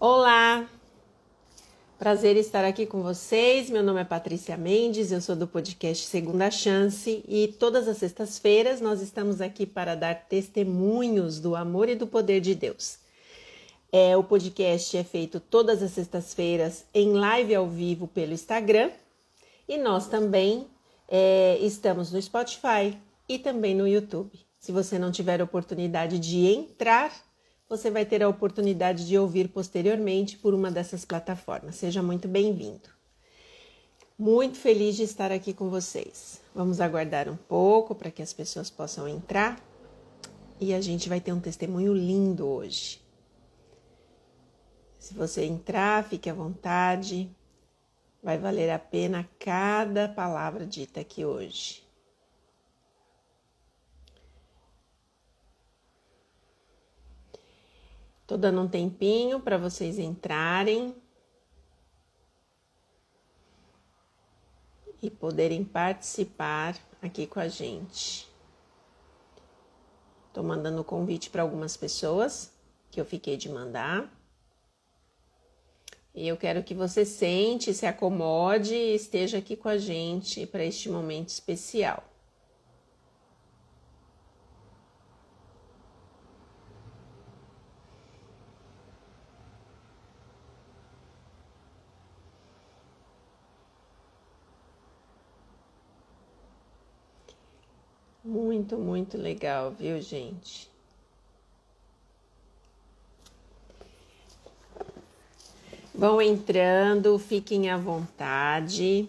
Olá! Prazer estar aqui com vocês. Meu nome é Patrícia Mendes, eu sou do podcast Segunda Chance e todas as sextas-feiras nós estamos aqui para dar testemunhos do amor e do poder de Deus. É, o podcast é feito todas as sextas-feiras em live ao vivo pelo Instagram e nós também é, estamos no Spotify e também no YouTube. Se você não tiver oportunidade de entrar você vai ter a oportunidade de ouvir posteriormente por uma dessas plataformas. Seja muito bem-vindo. Muito feliz de estar aqui com vocês. Vamos aguardar um pouco para que as pessoas possam entrar e a gente vai ter um testemunho lindo hoje. Se você entrar, fique à vontade. Vai valer a pena cada palavra dita aqui hoje. Tô dando um tempinho para vocês entrarem e poderem participar aqui com a gente. Tô mandando convite para algumas pessoas que eu fiquei de mandar. E eu quero que você sente, se acomode e esteja aqui com a gente para este momento especial. Muito, muito legal, viu, gente? Vão entrando, fiquem à vontade.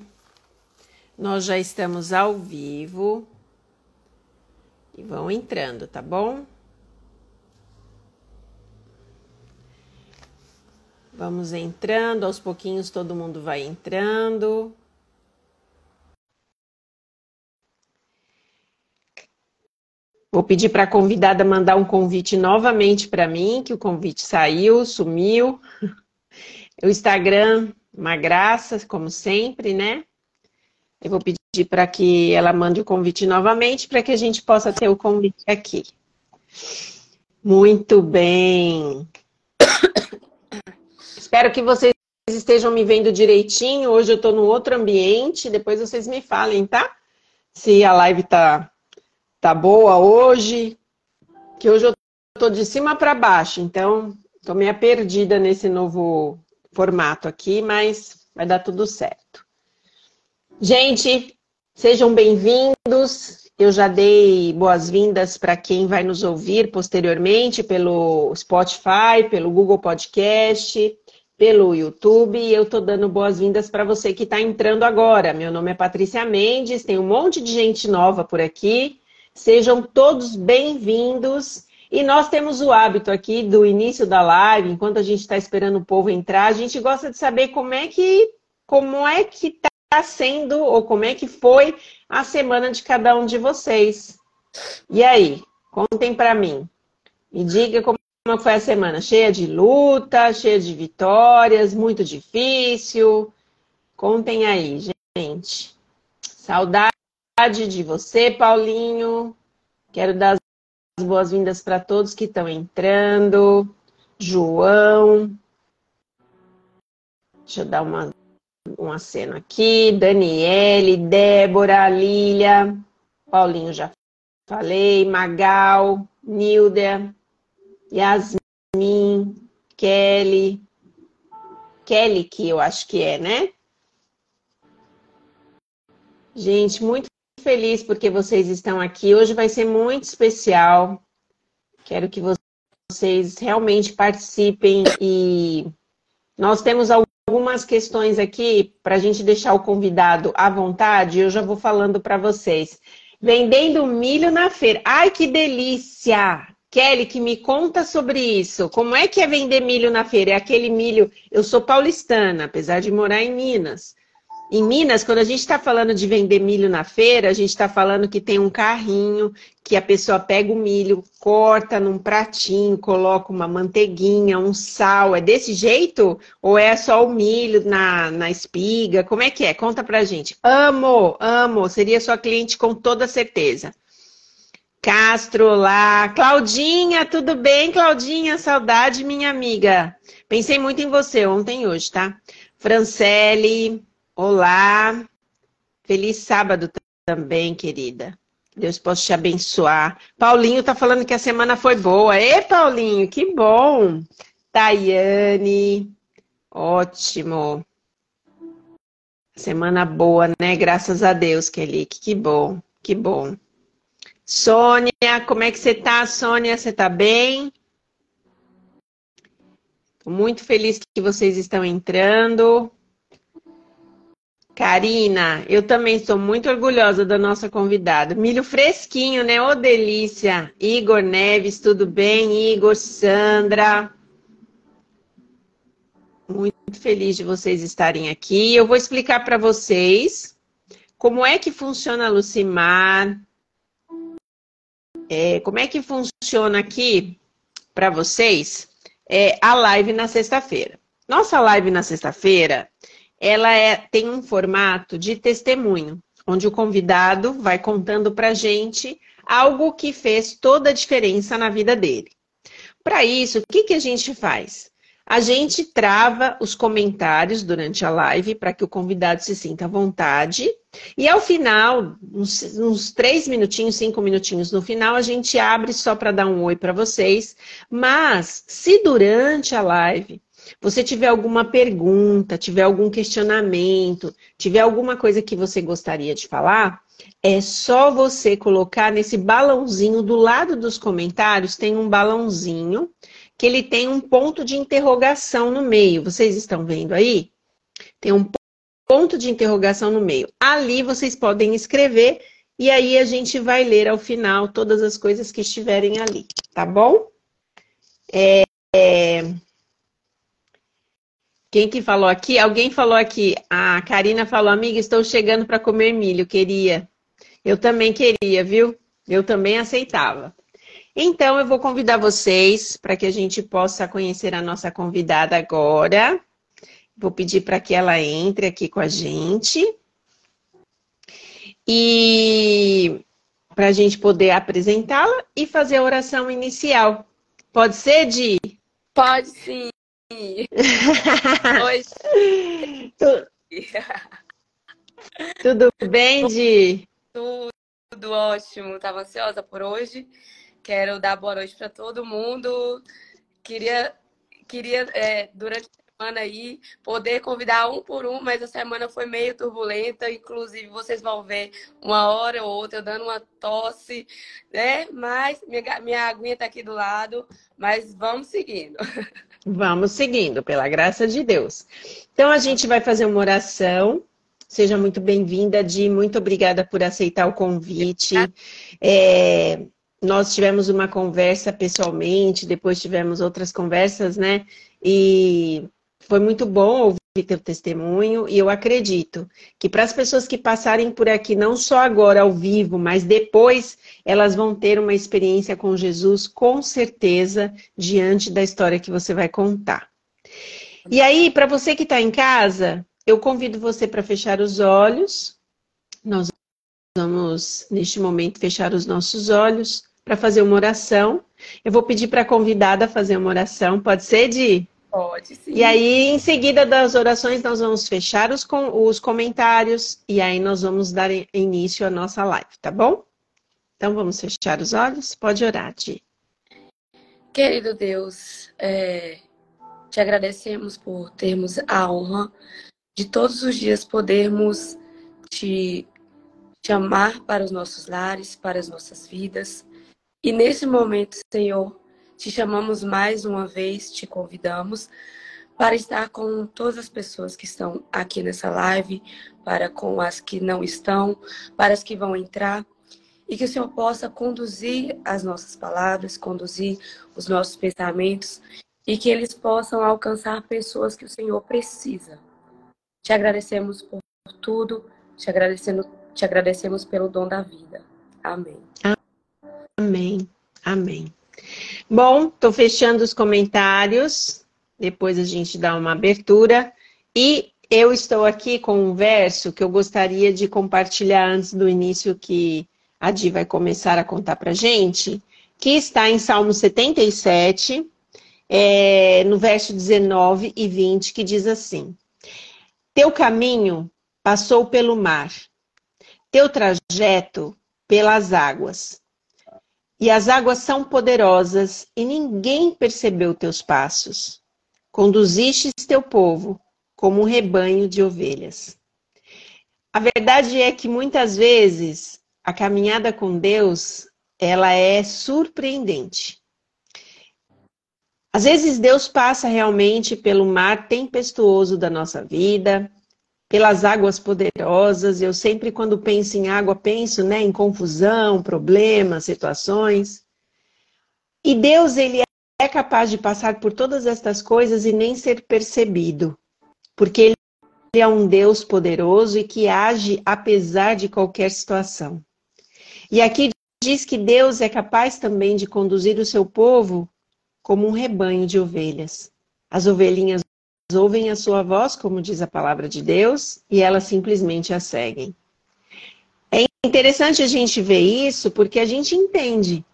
Nós já estamos ao vivo. E vão entrando, tá bom? Vamos entrando, aos pouquinhos todo mundo vai entrando. Vou pedir para a convidada mandar um convite novamente para mim, que o convite saiu, sumiu. O Instagram, uma graça, como sempre, né? Eu vou pedir para que ela mande o convite novamente para que a gente possa ter o convite aqui. Muito bem. Espero que vocês estejam me vendo direitinho. Hoje eu estou num outro ambiente. Depois vocês me falem, tá? Se a live está tá boa hoje, que hoje eu tô de cima para baixo, então tô meio perdida nesse novo formato aqui, mas vai dar tudo certo. Gente, sejam bem-vindos. Eu já dei boas-vindas para quem vai nos ouvir posteriormente pelo Spotify, pelo Google Podcast, pelo YouTube. E eu estou dando boas-vindas para você que está entrando agora. Meu nome é Patrícia Mendes, tem um monte de gente nova por aqui. Sejam todos bem-vindos. E nós temos o hábito aqui do início da live, enquanto a gente está esperando o povo entrar, a gente gosta de saber como é que como é que está sendo ou como é que foi a semana de cada um de vocês. E aí, contem para mim. Me diga como foi a semana, cheia de luta, cheia de vitórias, muito difícil. Contem aí, gente. Saudade de você, Paulinho. Quero dar as boas-vindas para todos que estão entrando. João. Deixa eu dar uma, um aceno aqui. Daniele, Débora, Lília. Paulinho já falei. Magal, Nilda, Yasmin, Kelly. Kelly, que eu acho que é, né? Gente, muito feliz porque vocês estão aqui. Hoje vai ser muito especial. Quero que vocês realmente participem e nós temos algumas questões aqui para a gente deixar o convidado à vontade. Eu já vou falando para vocês. Vendendo milho na feira. Ai, que delícia! Kelly, que me conta sobre isso. Como é que é vender milho na feira? É aquele milho. Eu sou paulistana, apesar de morar em Minas. Em Minas, quando a gente está falando de vender milho na feira, a gente está falando que tem um carrinho que a pessoa pega o milho, corta num pratinho, coloca uma manteiguinha, um sal. É desse jeito? Ou é só o milho na, na espiga? Como é que é? Conta pra gente. Amo, amo. Seria sua cliente com toda certeza. Castro lá. Claudinha, tudo bem, Claudinha? Saudade, minha amiga. Pensei muito em você ontem e hoje, tá? Francele, olá. Feliz sábado também, querida. Deus possa te abençoar. Paulinho tá falando que a semana foi boa. Ê, Paulinho, que bom. Tayane, ótimo. Semana boa, né? Graças a Deus, Kelly. Que bom, que bom. Sônia, como é que você tá, Sônia? Você tá bem? Tô muito feliz que vocês estão entrando. Karina, eu também estou muito orgulhosa da nossa convidada. Milho fresquinho, né? Ô, delícia! Igor Neves, tudo bem? Igor, Sandra. Muito feliz de vocês estarem aqui. Eu vou explicar para vocês como é que funciona a Lucimar, é, como é que funciona aqui para vocês é, a live na sexta-feira. Nossa live na sexta-feira, ela é, tem um formato de testemunho, onde o convidado vai contando para gente algo que fez toda a diferença na vida dele. Para isso, o que, que a gente faz? A gente trava os comentários durante a live para que o convidado se sinta à vontade. E ao final, uns, uns três minutinhos, cinco minutinhos no final, a gente abre só para dar um oi para vocês. Mas, se durante a live você tiver alguma pergunta, tiver algum questionamento, tiver alguma coisa que você gostaria de falar, é só você colocar nesse balãozinho do lado dos comentários, tem um balãozinho que ele tem um ponto de interrogação no meio. Vocês estão vendo aí? Tem um ponto de interrogação no meio. Ali vocês podem escrever e aí a gente vai ler ao final todas as coisas que estiverem ali, tá bom? É, é... Quem que falou aqui? Alguém falou aqui. A Karina falou, amiga, estou chegando para comer milho, queria. Eu também queria, viu? Eu também aceitava. Então, eu vou convidar vocês para que a gente possa conhecer a nossa convidada agora. Vou pedir para que ela entre aqui com a gente. E para a gente poder apresentá-la e fazer a oração inicial. Pode ser, Di? Pode sim. Oi. Tudo bem, Di? Tudo, tudo ótimo. Estava ansiosa por hoje. Quero dar boa noite para todo mundo. Queria, queria é, durante a semana aí, poder convidar um por um, mas a semana foi meio turbulenta. Inclusive, vocês vão ver uma hora ou outra eu dando uma tosse, né? Mas minha, minha aguinha está aqui do lado, mas vamos seguindo. Vamos seguindo, pela graça de Deus. Então, a gente vai fazer uma oração. Seja muito bem-vinda, Di. Muito obrigada por aceitar o convite. É, nós tivemos uma conversa pessoalmente, depois tivemos outras conversas, né? E foi muito bom ouvir teu testemunho e eu acredito que para as pessoas que passarem por aqui, não só agora ao vivo, mas depois, elas vão ter uma experiência com Jesus, com certeza, diante da história que você vai contar. E aí, para você que está em casa, eu convido você para fechar os olhos. Nós vamos, neste momento, fechar os nossos olhos para fazer uma oração. Eu vou pedir para a convidada fazer uma oração. Pode ser, Di? Pode, sim. E aí, em seguida das orações, nós vamos fechar os, com, os comentários e aí nós vamos dar início à nossa live, tá bom? Então, vamos fechar os olhos? Pode orar, Di. Querido Deus, é, te agradecemos por termos a honra de todos os dias podermos te chamar para os nossos lares, para as nossas vidas, e nesse momento, Senhor, te chamamos mais uma vez, te convidamos para estar com todas as pessoas que estão aqui nessa live, para com as que não estão, para as que vão entrar, e que o Senhor possa conduzir as nossas palavras, conduzir os nossos pensamentos e que eles possam alcançar pessoas que o Senhor precisa. Te agradecemos por tudo, te, agradecendo, te agradecemos pelo dom da vida. Amém. Amém. Amém. Bom, estou fechando os comentários. Depois a gente dá uma abertura. E eu estou aqui com um verso que eu gostaria de compartilhar antes do início que a Di vai começar a contar para gente, que está em Salmo 77. é, no verso 19 e 20, que diz assim: Teu caminho passou pelo mar, teu trajeto pelas águas. E as águas são poderosas e ninguém percebeu teus passos. Conduzistes teu povo como um rebanho de ovelhas. A verdade é que muitas vezes a caminhada com Deus, ela é surpreendente. Às vezes Deus passa realmente pelo mar tempestuoso da nossa vida, pelas águas poderosas. Eu sempre, quando penso em água, penso né, em confusão, problemas, situações. E Deus, ele é capaz de passar por todas estas coisas e nem ser percebido, porque ele é um Deus poderoso e que age apesar de qualquer situação. E aqui diz que Deus é capaz também de conduzir o seu povo como um rebanho de ovelhas. As ovelhinhas ouvem a sua voz, como diz a palavra de Deus, e elas simplesmente a seguem. É interessante a gente ver isso porque a gente entende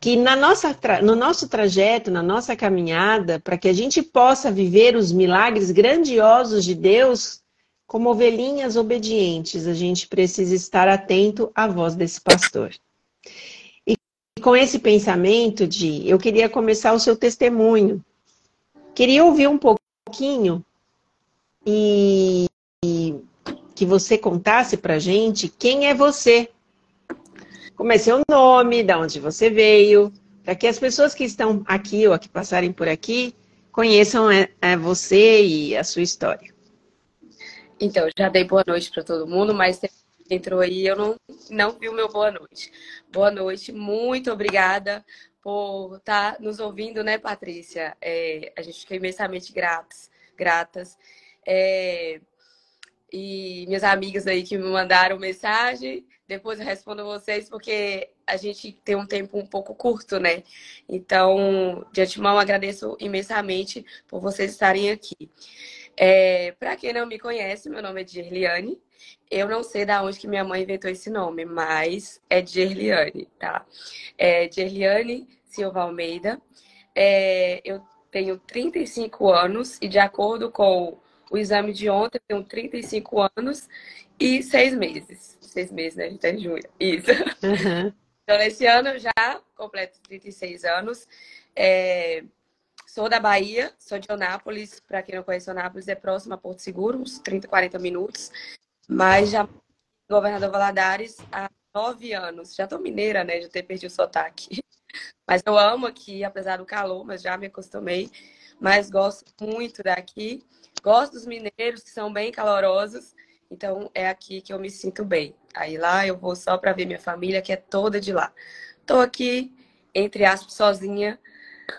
que na nossa, no nosso trajeto, na nossa caminhada, para que a gente possa viver os milagres grandiosos de Deus, como ovelhinhas obedientes, a gente precisa estar atento à voz desse pastor. E com esse pensamento de eu queria começar o seu testemunho, Queria ouvir um pouquinho e, e que você contasse pra gente quem é você. Como é seu nome, de onde você veio, para que as pessoas que estão aqui ou que passarem por aqui conheçam é, é você e a sua história. Então, já dei boa noite para todo mundo, mas entrou aí, eu não, não vi o meu boa noite. Boa noite, muito obrigada por estar tá nos ouvindo, né, Patrícia? É, a gente fica imensamente gratos, gratas. É, e minhas amigas aí que me mandaram mensagem, depois eu respondo vocês, porque a gente tem um tempo um pouco curto, né? Então, de antemão, agradeço imensamente por vocês estarem aqui. É, Para quem não me conhece, meu nome é Dirliane. Eu não sei da onde que minha mãe inventou esse nome, mas é Dirliane, tá? É Dirliane Silva Almeida. É, eu tenho 35 anos e, de acordo com o exame de ontem, eu tenho 35 anos e seis meses. Seis meses, né? A gente tá em junho. Isso. Uhum. Então, nesse ano eu já completo 36 anos. É, sou da Bahia, sou de Onápolis. Para quem não conhece Onápolis, é próximo a Porto Seguro, uns 30, 40 minutos. Mas já governador Valadares há nove anos. Já tô mineira, né? Já ter perdido o sotaque. Mas eu amo aqui, apesar do calor, mas já me acostumei. Mas gosto muito daqui. Gosto dos mineiros, que são bem calorosos. Então é aqui que eu me sinto bem. Aí lá eu vou só para ver minha família, que é toda de lá. Tô aqui, entre aspas, sozinha.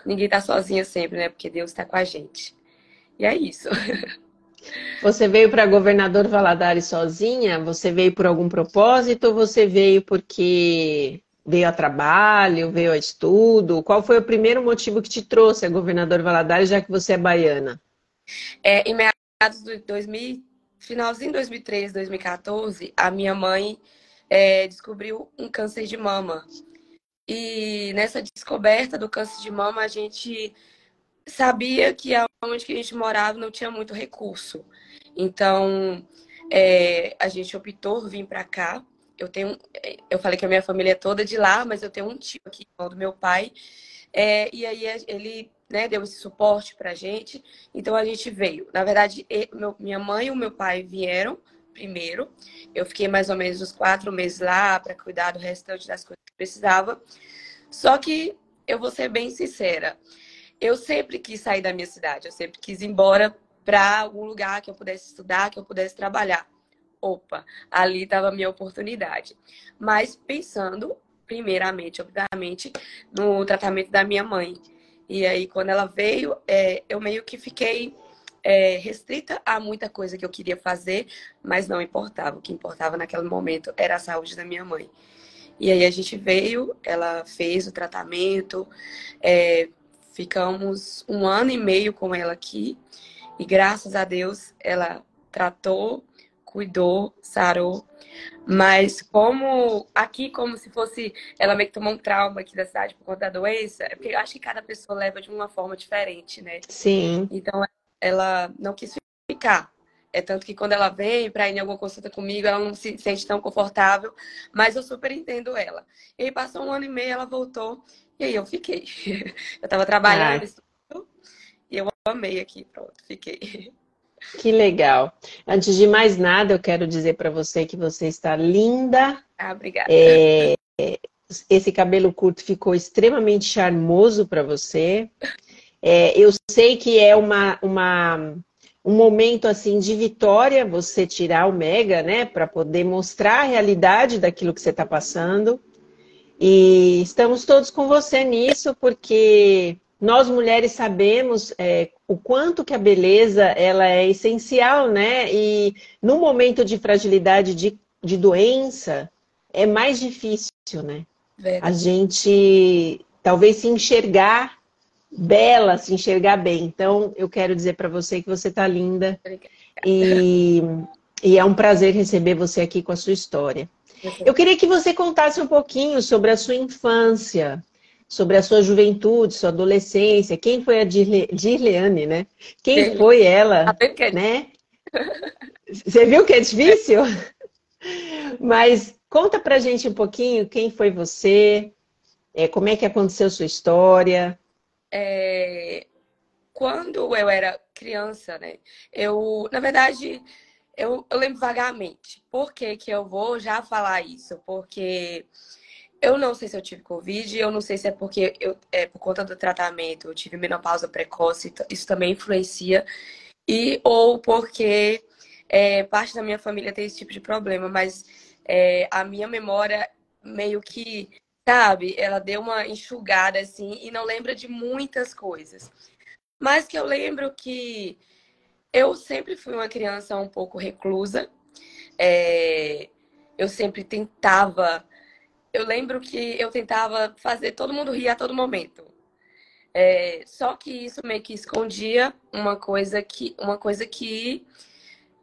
Ninguém tá sozinha sempre, né? Porque Deus está com a gente. E é isso. Você veio para Governador Valadares sozinha? Você veio por algum propósito ou você veio porque Veio a trabalho, veio a estudo? Qual foi o primeiro motivo que te trouxe a governador Valadares, já que você é baiana? É, em meados de 2000, finalzinho de 2013, 2014, a minha mãe é, descobriu um câncer de mama. E nessa descoberta do câncer de mama, a gente sabia que onde que a gente morava não tinha muito recurso. Então, é, a gente optou vir para cá eu tenho, eu falei que a minha família é toda de lá, mas eu tenho um tio aqui, do meu pai, é, e aí ele né, deu esse suporte pra gente, então a gente veio. Na verdade, meu, minha mãe e o meu pai vieram primeiro, eu fiquei mais ou menos uns quatro meses lá para cuidar do restante das coisas que precisava, só que eu vou ser bem sincera, eu sempre quis sair da minha cidade, eu sempre quis ir embora para algum lugar que eu pudesse estudar, que eu pudesse trabalhar opa, ali estava a minha oportunidade. Mas pensando, primeiramente, obviamente, no tratamento da minha mãe. E aí, quando ela veio, é, eu meio que fiquei é, restrita a muita coisa que eu queria fazer, mas não importava. O que importava naquele momento era a saúde da minha mãe. E aí a gente veio, ela fez o tratamento, é, ficamos um ano e meio com ela aqui, e graças a Deus ela tratou cuidou, sarou. Mas como aqui, como se fosse ela meio que tomou um trauma aqui da cidade por conta da doença, é porque eu acho que cada pessoa leva de uma forma diferente, né? Sim. Então ela não quis ficar. É tanto que quando ela vem para ir em alguma consulta comigo, ela não se sente tão confortável, mas eu super entendo ela. E aí passou um ano e meio, ela voltou, e aí eu fiquei. Eu estava trabalhando, ah. e eu amei aqui, pronto, fiquei. Que legal. Antes de mais nada, eu quero dizer para você que você está linda. Ah, obrigada. É, esse cabelo curto ficou extremamente charmoso para você. É, eu sei que é uma, uma, um momento assim de vitória você tirar o mega, né, para poder mostrar a realidade daquilo que você está passando. E estamos todos com você nisso, porque nós mulheres sabemos é, o quanto que a beleza ela é essencial, né? E no momento de fragilidade de, de doença é mais difícil, né? Verdade. A gente talvez se enxergar bela, se enxergar bem. Então, eu quero dizer para você que você está linda. E, e é um prazer receber você aqui com a sua história. Eu queria que você contasse um pouquinho sobre a sua infância sobre a sua juventude, sua adolescência, quem foi a Dirleane, né? Quem foi ela, né? Você viu que é difícil? Mas conta pra gente um pouquinho quem foi você, é, como é que aconteceu sua história. É, quando eu era criança, né? Eu, na verdade, eu, eu lembro vagamente. Por que, que eu vou já falar isso? Porque eu não sei se eu tive Covid, eu não sei se é porque eu, é por conta do tratamento, eu tive menopausa precoce, isso também influencia, e ou porque é, parte da minha família tem esse tipo de problema, mas é, a minha memória meio que, sabe, ela deu uma enxugada assim e não lembra de muitas coisas. Mas que eu lembro que eu sempre fui uma criança um pouco reclusa, é, eu sempre tentava eu lembro que eu tentava fazer todo mundo rir a todo momento. É, só que isso meio que escondia uma coisa que uma coisa que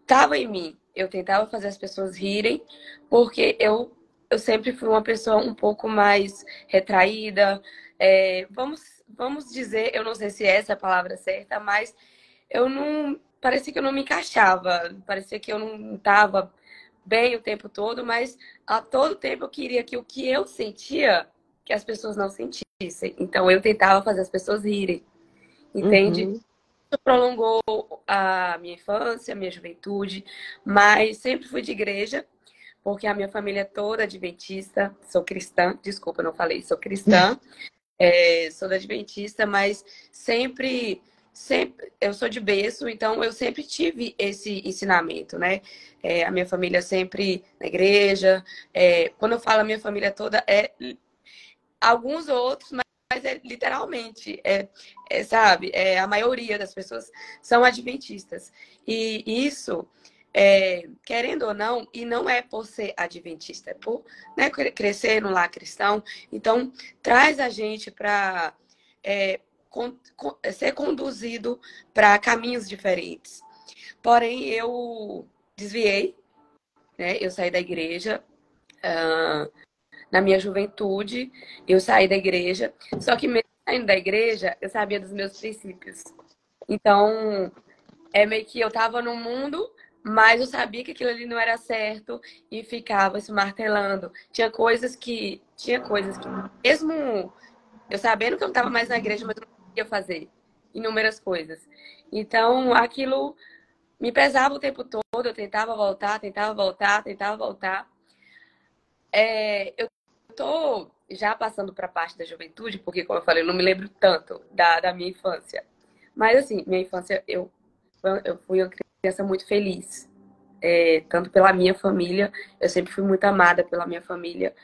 estava em mim. Eu tentava fazer as pessoas rirem, porque eu, eu sempre fui uma pessoa um pouco mais retraída. É, vamos, vamos dizer, eu não sei se essa é a palavra certa, mas eu não. Parecia que eu não me encaixava, parecia que eu não estava bem o tempo todo, mas a todo tempo eu queria que o que eu sentia, que as pessoas não sentissem. Então eu tentava fazer as pessoas rirem. Entende? Uhum. Isso prolongou a minha infância, a minha juventude, mas sempre fui de igreja, porque a minha família é toda adventista, sou cristã, desculpa, não falei, sou cristã, é, sou da adventista, mas sempre sempre eu sou de berço, então eu sempre tive esse ensinamento, né? É, a minha família sempre na igreja. É, quando eu falo a minha família toda, é alguns outros, mas é literalmente, é, é, sabe? É, a maioria das pessoas são adventistas. E isso, é, querendo ou não, e não é por ser adventista, é por né, crescer no lar cristão. Então, traz a gente para é, ser conduzido para caminhos diferentes. Porém, eu desviei, né? Eu saí da igreja uh, na minha juventude, eu saí da igreja. Só que mesmo saindo da igreja, eu sabia dos meus princípios. Então, é meio que eu estava no mundo, mas eu sabia que aquilo ali não era certo e ficava se martelando. Tinha coisas que, tinha coisas que, mesmo eu sabendo que eu não estava mais na igreja, mas eu não conseguia fazer inúmeras coisas. Então, aquilo me pesava o tempo todo, eu tentava voltar, tentava voltar, tentava voltar. É, eu tô já passando para a parte da juventude, porque, como eu falei, eu não me lembro tanto da, da minha infância. Mas, assim, minha infância, eu, eu fui uma criança muito feliz. É, tanto pela minha família, eu sempre fui muito amada pela minha família.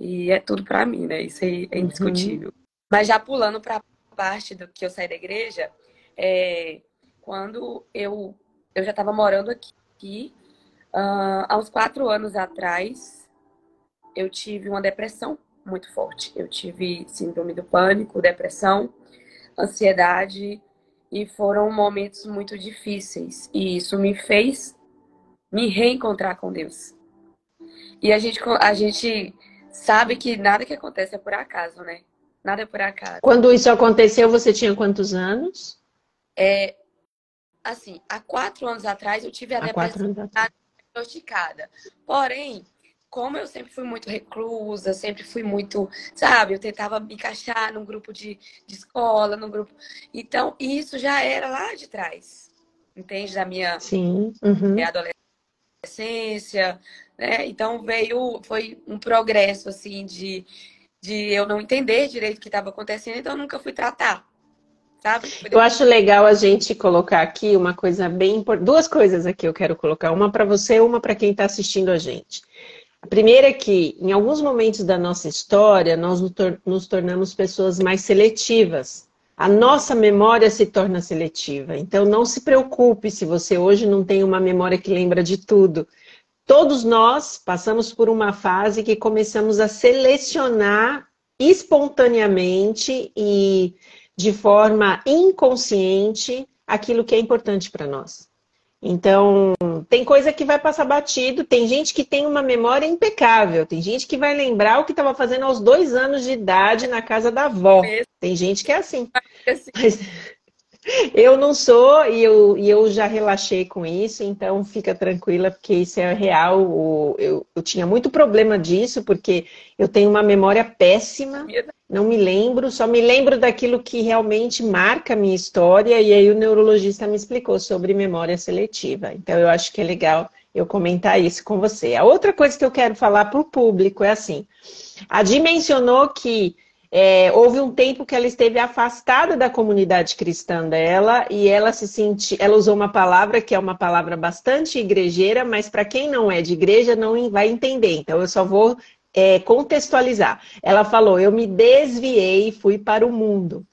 E é tudo para mim, né? Isso aí é indiscutível. Uhum. Mas já pulando para a parte do que eu saí da igreja, é, quando eu eu já estava morando aqui. Uh, há uns quatro anos atrás, eu tive uma depressão muito forte. Eu tive síndrome do pânico, depressão, ansiedade e foram momentos muito difíceis. E isso me fez me reencontrar com Deus. E a gente, a gente sabe que nada que acontece é por acaso, né? Nada por acaso. Quando isso aconteceu, você tinha quantos anos? É, assim, há quatro anos atrás eu tive a há depressão diagnosticada. Porém, como eu sempre fui muito reclusa, sempre fui muito, sabe, eu tentava me encaixar num grupo de, de escola, num grupo. Então, isso já era lá de trás, entende? Da minha, Sim. Uhum. minha adolescência, né? Então veio, foi um progresso, assim, de, de eu não entender direito o que estava acontecendo, então eu nunca fui tratar. Sabe? Eu acho legal a gente colocar aqui uma coisa bem importante. Duas coisas aqui eu quero colocar, uma para você e uma para quem está assistindo a gente. A primeira é que, em alguns momentos da nossa história, nós nos tornamos pessoas mais seletivas. A nossa memória se torna seletiva. Então, não se preocupe se você hoje não tem uma memória que lembra de tudo. Todos nós passamos por uma fase que começamos a selecionar espontaneamente e de forma inconsciente aquilo que é importante para nós. Então, tem coisa que vai passar batido, tem gente que tem uma memória impecável, tem gente que vai lembrar o que estava fazendo aos dois anos de idade na casa da avó. Tem gente que é assim. Mas eu não sou e eu, e eu já relaxei com isso, então fica tranquila, porque isso é real. Eu, eu tinha muito problema disso, porque eu tenho uma memória péssima não me lembro, só me lembro daquilo que realmente marca a minha história, e aí o neurologista me explicou sobre memória seletiva. Então eu acho que é legal eu comentar isso com você. A outra coisa que eu quero falar para o público é assim: a Di mencionou que é, houve um tempo que ela esteve afastada da comunidade cristã dela e ela se sentiu, ela usou uma palavra que é uma palavra bastante igrejeira, mas para quem não é de igreja não vai entender. Então eu só vou é, contextualizar. Ela falou: eu me desviei e fui para o mundo.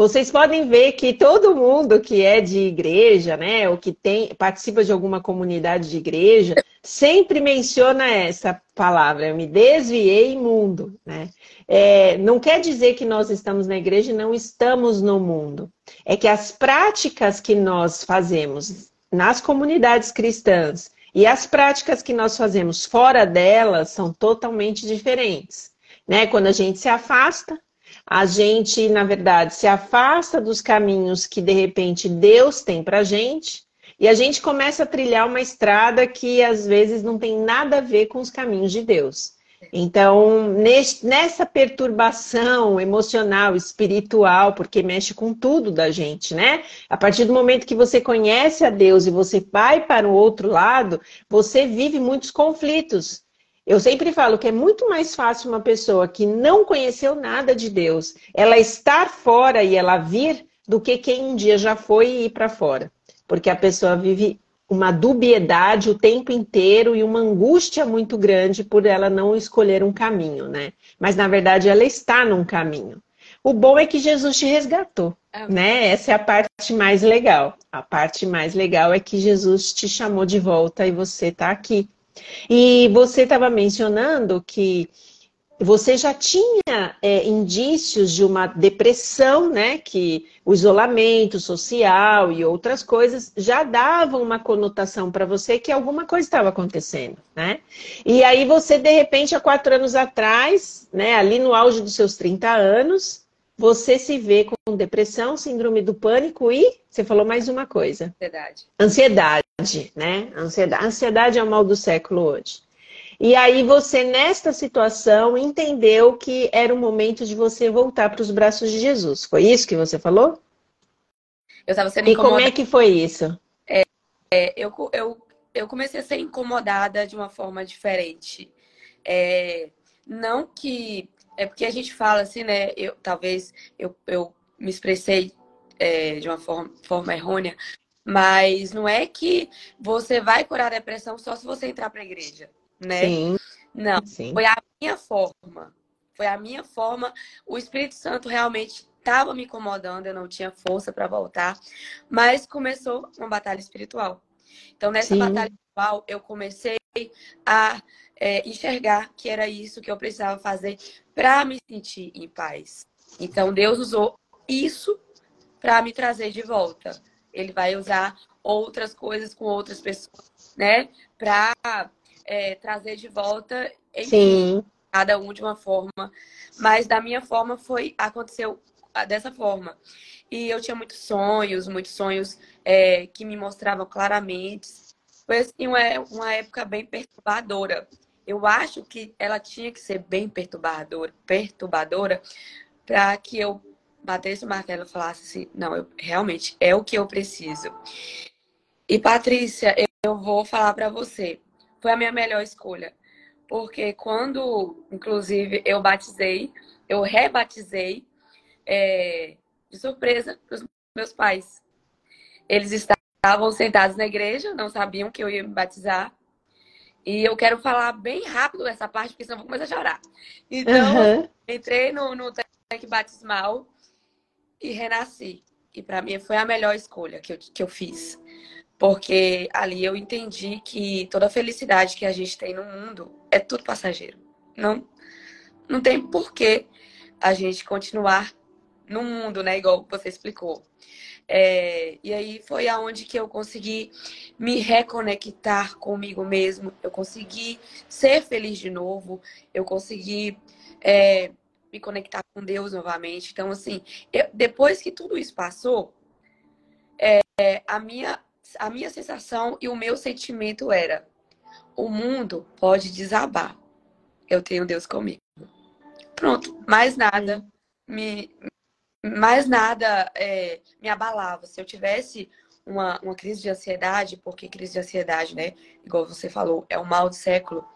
Vocês podem ver que todo mundo que é de igreja, né, ou que tem, participa de alguma comunidade de igreja, sempre menciona essa palavra, eu me desviei mundo, né? É, não quer dizer que nós estamos na igreja e não estamos no mundo. É que as práticas que nós fazemos nas comunidades cristãs e as práticas que nós fazemos fora delas são totalmente diferentes. Né? Quando a gente se afasta, a gente, na verdade, se afasta dos caminhos que de repente Deus tem para gente e a gente começa a trilhar uma estrada que às vezes não tem nada a ver com os caminhos de Deus. Então, nessa perturbação emocional, espiritual, porque mexe com tudo da gente, né? A partir do momento que você conhece a Deus e você vai para o outro lado, você vive muitos conflitos. Eu sempre falo que é muito mais fácil uma pessoa que não conheceu nada de Deus, ela estar fora e ela vir, do que quem um dia já foi e ir para fora. Porque a pessoa vive uma dubiedade o tempo inteiro e uma angústia muito grande por ela não escolher um caminho, né? Mas na verdade ela está num caminho. O bom é que Jesus te resgatou, né? Essa é a parte mais legal. A parte mais legal é que Jesus te chamou de volta e você está aqui. E você estava mencionando que você já tinha é, indícios de uma depressão, né? Que o isolamento social e outras coisas já davam uma conotação para você que alguma coisa estava acontecendo, né? E aí você, de repente, há quatro anos atrás, né, ali no auge dos seus 30 anos, você se vê com depressão, síndrome do pânico e você falou mais uma coisa. Ansiedade. Ansiedade, né? Ansiedade, ansiedade é o mal do século hoje. E aí você, nesta situação, entendeu que era o momento de você voltar para os braços de Jesus. Foi isso que você falou? Eu estava sendo E como é que foi isso? É, é, eu, eu, eu comecei a ser incomodada de uma forma diferente. É, não que... É porque a gente fala assim, né? Eu, talvez eu, eu me expressei é, de uma forma, forma errônea, mas não é que você vai curar a depressão só se você entrar para a igreja né? Sim. Não, Sim. foi a minha forma. Foi a minha forma. O Espírito Santo realmente estava me incomodando, eu não tinha força para voltar, mas começou uma batalha espiritual. Então, nessa Sim. batalha espiritual, eu comecei a é, enxergar que era isso que eu precisava fazer para me sentir em paz. Então, Deus usou isso para me trazer de volta. Ele vai usar outras coisas com outras pessoas, né? Para é, trazer de volta, enfim, Sim. cada um de uma forma. Mas da minha forma foi aconteceu dessa forma. E eu tinha muitos sonhos, muitos sonhos é, que me mostravam claramente. Foi assim, uma, uma época bem perturbadora. Eu acho que ela tinha que ser bem perturbadora, perturbadora para que eu batesse o martelo e falasse assim, não, eu, realmente é o que eu preciso. E Patrícia, eu vou falar para você, foi a minha melhor escolha, porque quando, inclusive, eu batizei, eu rebatizei é, de surpresa para os meus pais. Eles estavam sentados na igreja, não sabiam que eu ia me batizar. E eu quero falar bem rápido essa parte, porque senão eu vou começar a chorar. Então, uhum. entrei no, no tanque batismal e renasci. E para mim foi a melhor escolha que eu, que eu fiz. Porque ali eu entendi que toda a felicidade que a gente tem no mundo é tudo passageiro. Não, não tem porquê a gente continuar no mundo, né? Igual você explicou. É, e aí foi aonde que eu consegui me reconectar comigo mesmo, eu consegui ser feliz de novo, eu consegui é, me conectar com Deus novamente. Então, assim, eu, depois que tudo isso passou, é, a, minha, a minha sensação e o meu sentimento era: o mundo pode desabar, eu tenho Deus comigo. Pronto, mais nada me, mais nada é, me abalava. Se eu tivesse uma, uma crise de ansiedade, porque crise de ansiedade, né? Igual você falou, é o mal do século.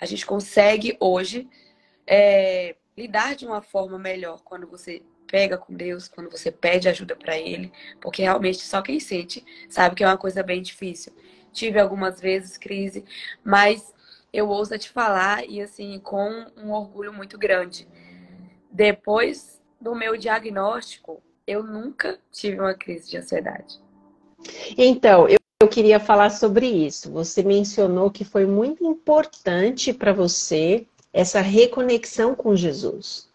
A gente consegue hoje é, lidar de uma forma melhor quando você pega com Deus, quando você pede ajuda para Ele, porque realmente só quem sente sabe que é uma coisa bem difícil. Tive algumas vezes crise, mas eu ouso te falar e assim com um orgulho muito grande. Depois do meu diagnóstico, eu nunca tive uma crise de ansiedade. Então, eu, eu queria falar sobre isso. Você mencionou que foi muito importante para você essa reconexão com Jesus.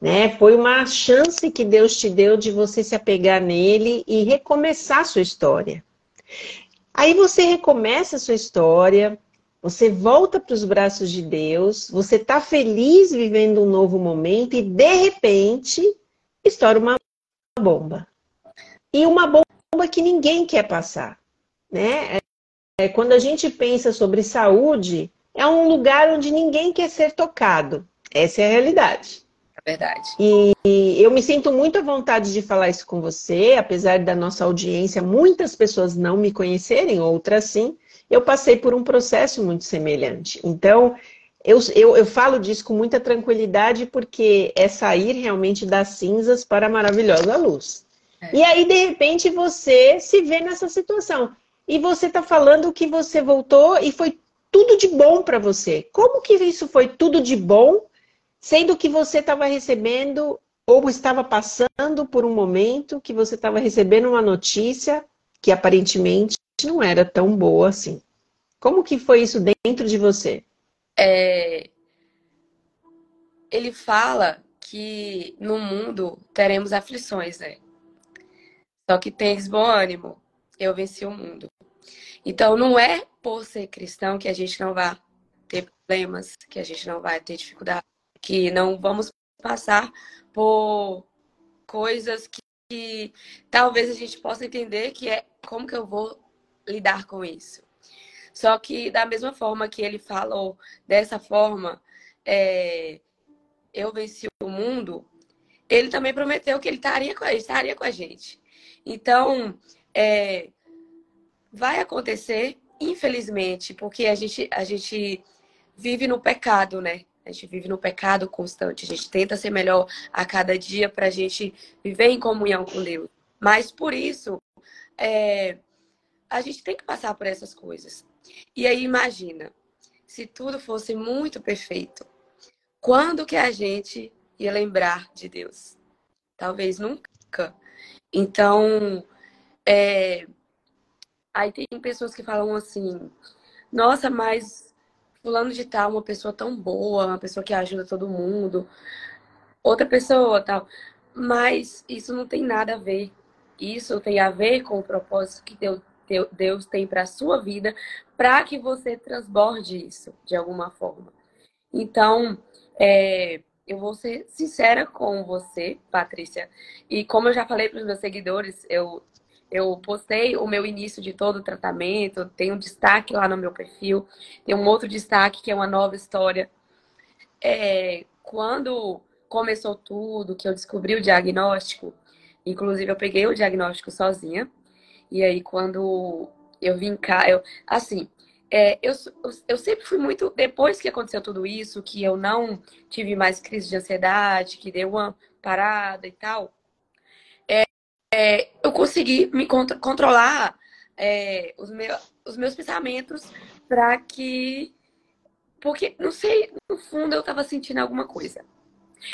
Né? Foi uma chance que Deus te deu de você se apegar nele e recomeçar sua história. Aí você recomeça a sua história, você volta para os braços de Deus, você está feliz vivendo um novo momento e de repente estoura uma bomba. E uma bomba que ninguém quer passar, né? É, quando a gente pensa sobre saúde, é um lugar onde ninguém quer ser tocado. Essa é a realidade. É verdade. E, e eu me sinto muito à vontade de falar isso com você, apesar da nossa audiência, muitas pessoas não me conhecerem, outras sim eu passei por um processo muito semelhante. Então, eu, eu, eu, falo disso com muita tranquilidade porque é sair realmente das cinzas para a maravilhosa luz. É. E aí, de repente, você se vê nessa situação. E você está falando que você voltou e foi tudo de bom para você. Como que isso foi tudo de bom, sendo que você estava recebendo ou estava passando por um momento que você estava recebendo uma notícia que aparentemente não era tão boa assim. Como que foi isso dentro de você? É... Ele fala que no mundo teremos aflições, né? Só que tens bom ânimo. Eu venci o mundo. Então não é por ser cristão que a gente não vai ter problemas, que a gente não vai ter dificuldade, que não vamos passar por coisas que, que talvez a gente possa entender que é como que eu vou lidar com isso. Só que da mesma forma que ele falou dessa forma, é, eu venci o mundo, ele também prometeu que ele estaria com estaria com a gente. Então, é, vai acontecer, infelizmente, porque a gente, a gente vive no pecado, né? A gente vive no pecado constante. A gente tenta ser melhor a cada dia para a gente viver em comunhão com Deus. Mas por isso, é, a gente tem que passar por essas coisas. E aí imagina, se tudo fosse muito perfeito, quando que a gente ia lembrar de Deus? Talvez nunca. Então, é... aí tem pessoas que falam assim, nossa, mas fulano de tal, uma pessoa tão boa, uma pessoa que ajuda todo mundo, outra pessoa tal. Mas isso não tem nada a ver isso tem a ver com o propósito que Deus, Deus tem para a sua vida, para que você transborde isso de alguma forma. Então, é, eu vou ser sincera com você, Patrícia. E como eu já falei para os meus seguidores, eu, eu postei o meu início de todo o tratamento, tem um destaque lá no meu perfil, tem um outro destaque que é uma nova história. É, quando começou tudo, que eu descobri o diagnóstico, inclusive eu peguei o diagnóstico sozinha, e aí quando eu vim cá, eu, assim, é, eu, eu sempre fui muito. Depois que aconteceu tudo isso, que eu não tive mais crise de ansiedade, que deu uma parada e tal, é, é, eu consegui me contro controlar é, os, meu, os meus pensamentos para que. Porque, não sei, no fundo eu estava sentindo alguma coisa.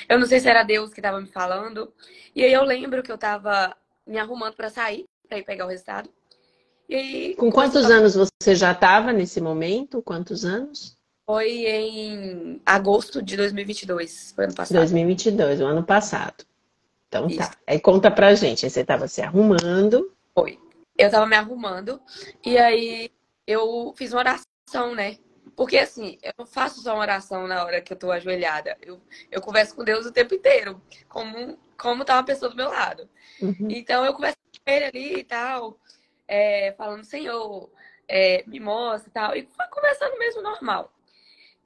Eu não sei se era Deus que estava me falando. E aí eu lembro que eu estava me arrumando para sair, para ir pegar o resultado. Aí, Com quantos anos você já estava nesse momento? Quantos anos? Foi em agosto de 2022, foi ano passado. 2022, o ano passado. Então tá. Isso. tá. Aí conta pra gente. Aí você estava se arrumando. Foi. Eu estava me arrumando e aí eu fiz uma oração, né? Porque assim, eu não faço só uma oração na hora que eu tô ajoelhada. Eu, eu converso com Deus o tempo inteiro, como, como tá uma pessoa do meu lado. Uhum. Então eu converso ele ali e tal é, falando, Senhor, é, me mostra e tal. E foi conversando mesmo normal.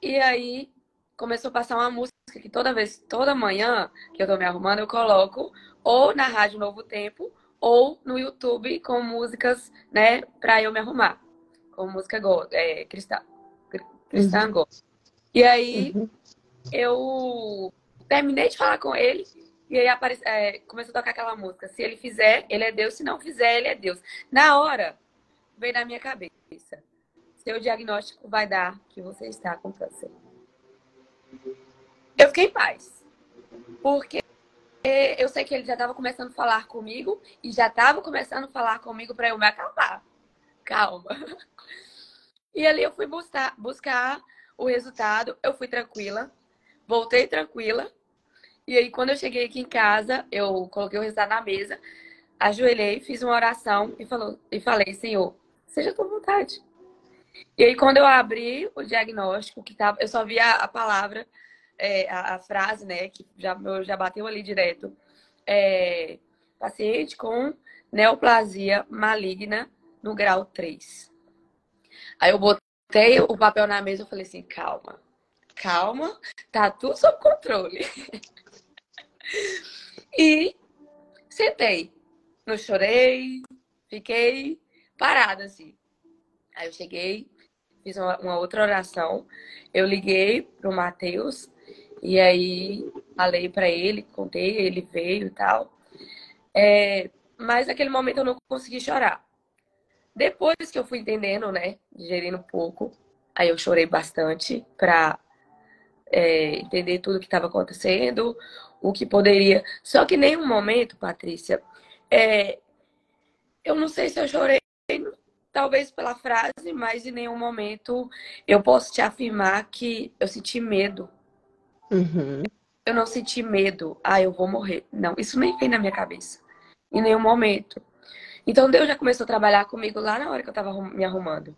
E aí começou a passar uma música que toda vez, toda manhã que eu tô me arrumando, eu coloco ou na Rádio Novo Tempo ou no YouTube com músicas, né, pra eu me arrumar. Com música go, é, cristã, cristã uhum. E aí uhum. eu terminei de falar com ele e aí é, começou a tocar aquela música. Se ele fizer, ele é Deus. Se não fizer, ele é Deus. Na hora, veio na minha cabeça. Seu diagnóstico vai dar que você está com câncer. Eu fiquei em paz. Porque eu sei que ele já estava começando a falar comigo e já estava começando a falar comigo para eu me acalmar. Calma. E ali eu fui buscar, buscar o resultado. Eu fui tranquila. Voltei tranquila. E aí, quando eu cheguei aqui em casa, eu coloquei o resultado na mesa, ajoelhei, fiz uma oração e, falou, e falei, Senhor, seja tua vontade. E aí, quando eu abri o diagnóstico, que tava, eu só vi a, a palavra, é, a, a, frase, né, que já, já bateu ali direto. É, paciente com neoplasia maligna no grau 3. Aí eu botei o papel na mesa e falei assim, calma, calma, tá tudo sob controle. E sentei. Não chorei, fiquei parada assim. Aí eu cheguei, fiz uma, uma outra oração. Eu liguei pro Matheus e aí falei para ele, contei, ele veio e tal. É, mas naquele momento eu não consegui chorar. Depois que eu fui entendendo, né, digerindo um pouco, aí eu chorei bastante pra é, entender tudo que estava acontecendo, o que poderia. Só que em nenhum momento, Patrícia, é... eu não sei se eu chorei, talvez pela frase, mas em nenhum momento eu posso te afirmar que eu senti medo. Uhum. Eu não senti medo, ah, eu vou morrer. Não, isso nem vem na minha cabeça. Em nenhum momento. Então Deus já começou a trabalhar comigo lá na hora que eu estava me arrumando.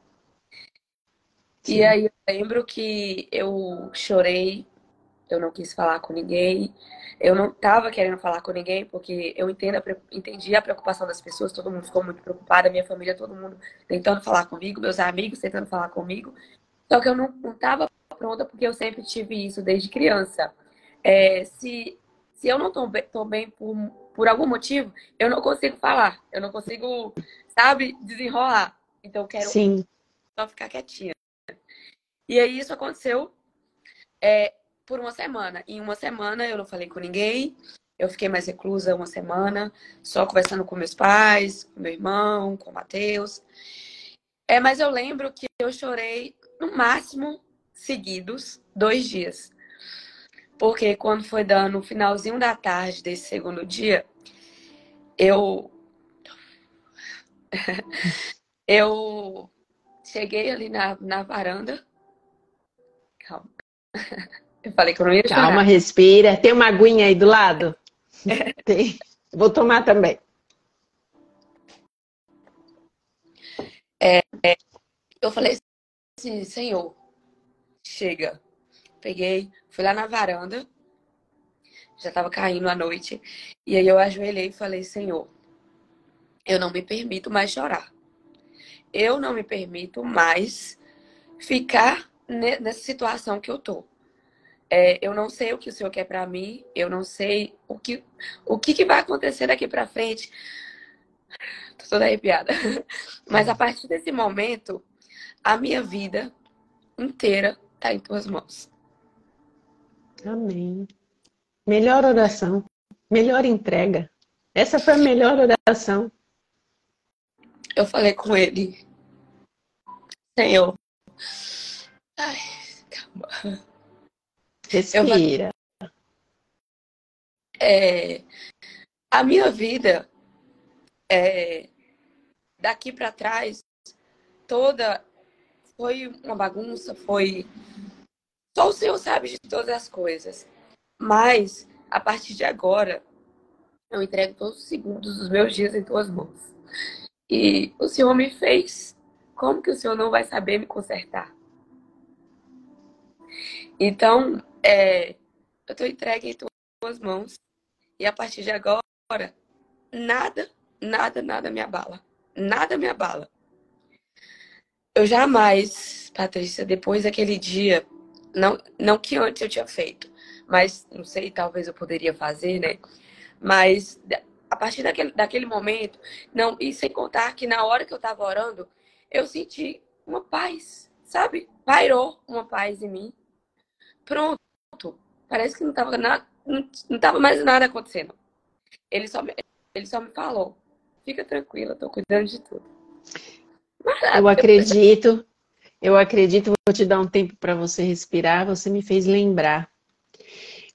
Sim. E aí eu lembro que eu chorei, eu não quis falar com ninguém, eu não estava querendo falar com ninguém, porque eu entendo a, entendi a preocupação das pessoas, todo mundo ficou muito preocupado, a minha família, todo mundo tentando falar comigo, meus amigos tentando falar comigo. Só que eu não estava pronta, porque eu sempre tive isso desde criança. É, se, se eu não estou bem, tô bem por, por algum motivo, eu não consigo falar, eu não consigo, sabe, desenrolar. Então eu quero Sim. só ficar quietinha. E aí isso aconteceu. É, por uma semana. Em uma semana eu não falei com ninguém, eu fiquei mais reclusa uma semana, só conversando com meus pais, com meu irmão, com o Matheus. É, mas eu lembro que eu chorei no máximo seguidos dois dias. Porque quando foi dando o finalzinho da tarde desse segundo dia, eu. eu cheguei ali na, na varanda. Calma. Eu falei que eu não ia chorar. Calma, respira. Tem uma aguinha aí do lado? É. Tem. Vou tomar também. É, é, eu falei assim, Senhor, chega. Peguei, fui lá na varanda, já estava caindo a noite, e aí eu ajoelhei e falei, Senhor, eu não me permito mais chorar. Eu não me permito mais ficar nessa situação que eu tô. É, eu não sei o que o Senhor quer para mim, eu não sei o que, o que, que vai acontecer daqui para frente. Tô toda arrepiada. Mas a partir desse momento, a minha vida inteira está em tuas mãos. Amém. Melhor oração, melhor entrega. Essa foi a melhor oração. Eu falei com ele, Senhor. Ai, calma. Respira. Eu, é, a minha vida é, daqui para trás toda foi uma bagunça, foi só o Senhor sabe de todas as coisas. Mas a partir de agora eu entrego todos os segundos dos meus dias em tuas mãos. E o Senhor me fez. Como que o Senhor não vai saber me consertar? Então, é, eu estou entregue em tuas mãos. E a partir de agora, nada, nada, nada me abala. Nada me abala. Eu jamais, Patrícia, depois daquele dia, não, não que antes eu tinha feito, mas não sei, talvez eu poderia fazer, né? Mas a partir daquele, daquele momento, não, e sem contar que na hora que eu estava orando, eu senti uma paz, sabe? Pairou uma paz em mim. Pronto. Parece que não estava nada, não, não tava mais nada acontecendo. Ele só, me, ele só me falou: fica tranquila, tô cuidando de tudo. eu acredito, eu acredito, vou te dar um tempo para você respirar. Você me fez lembrar.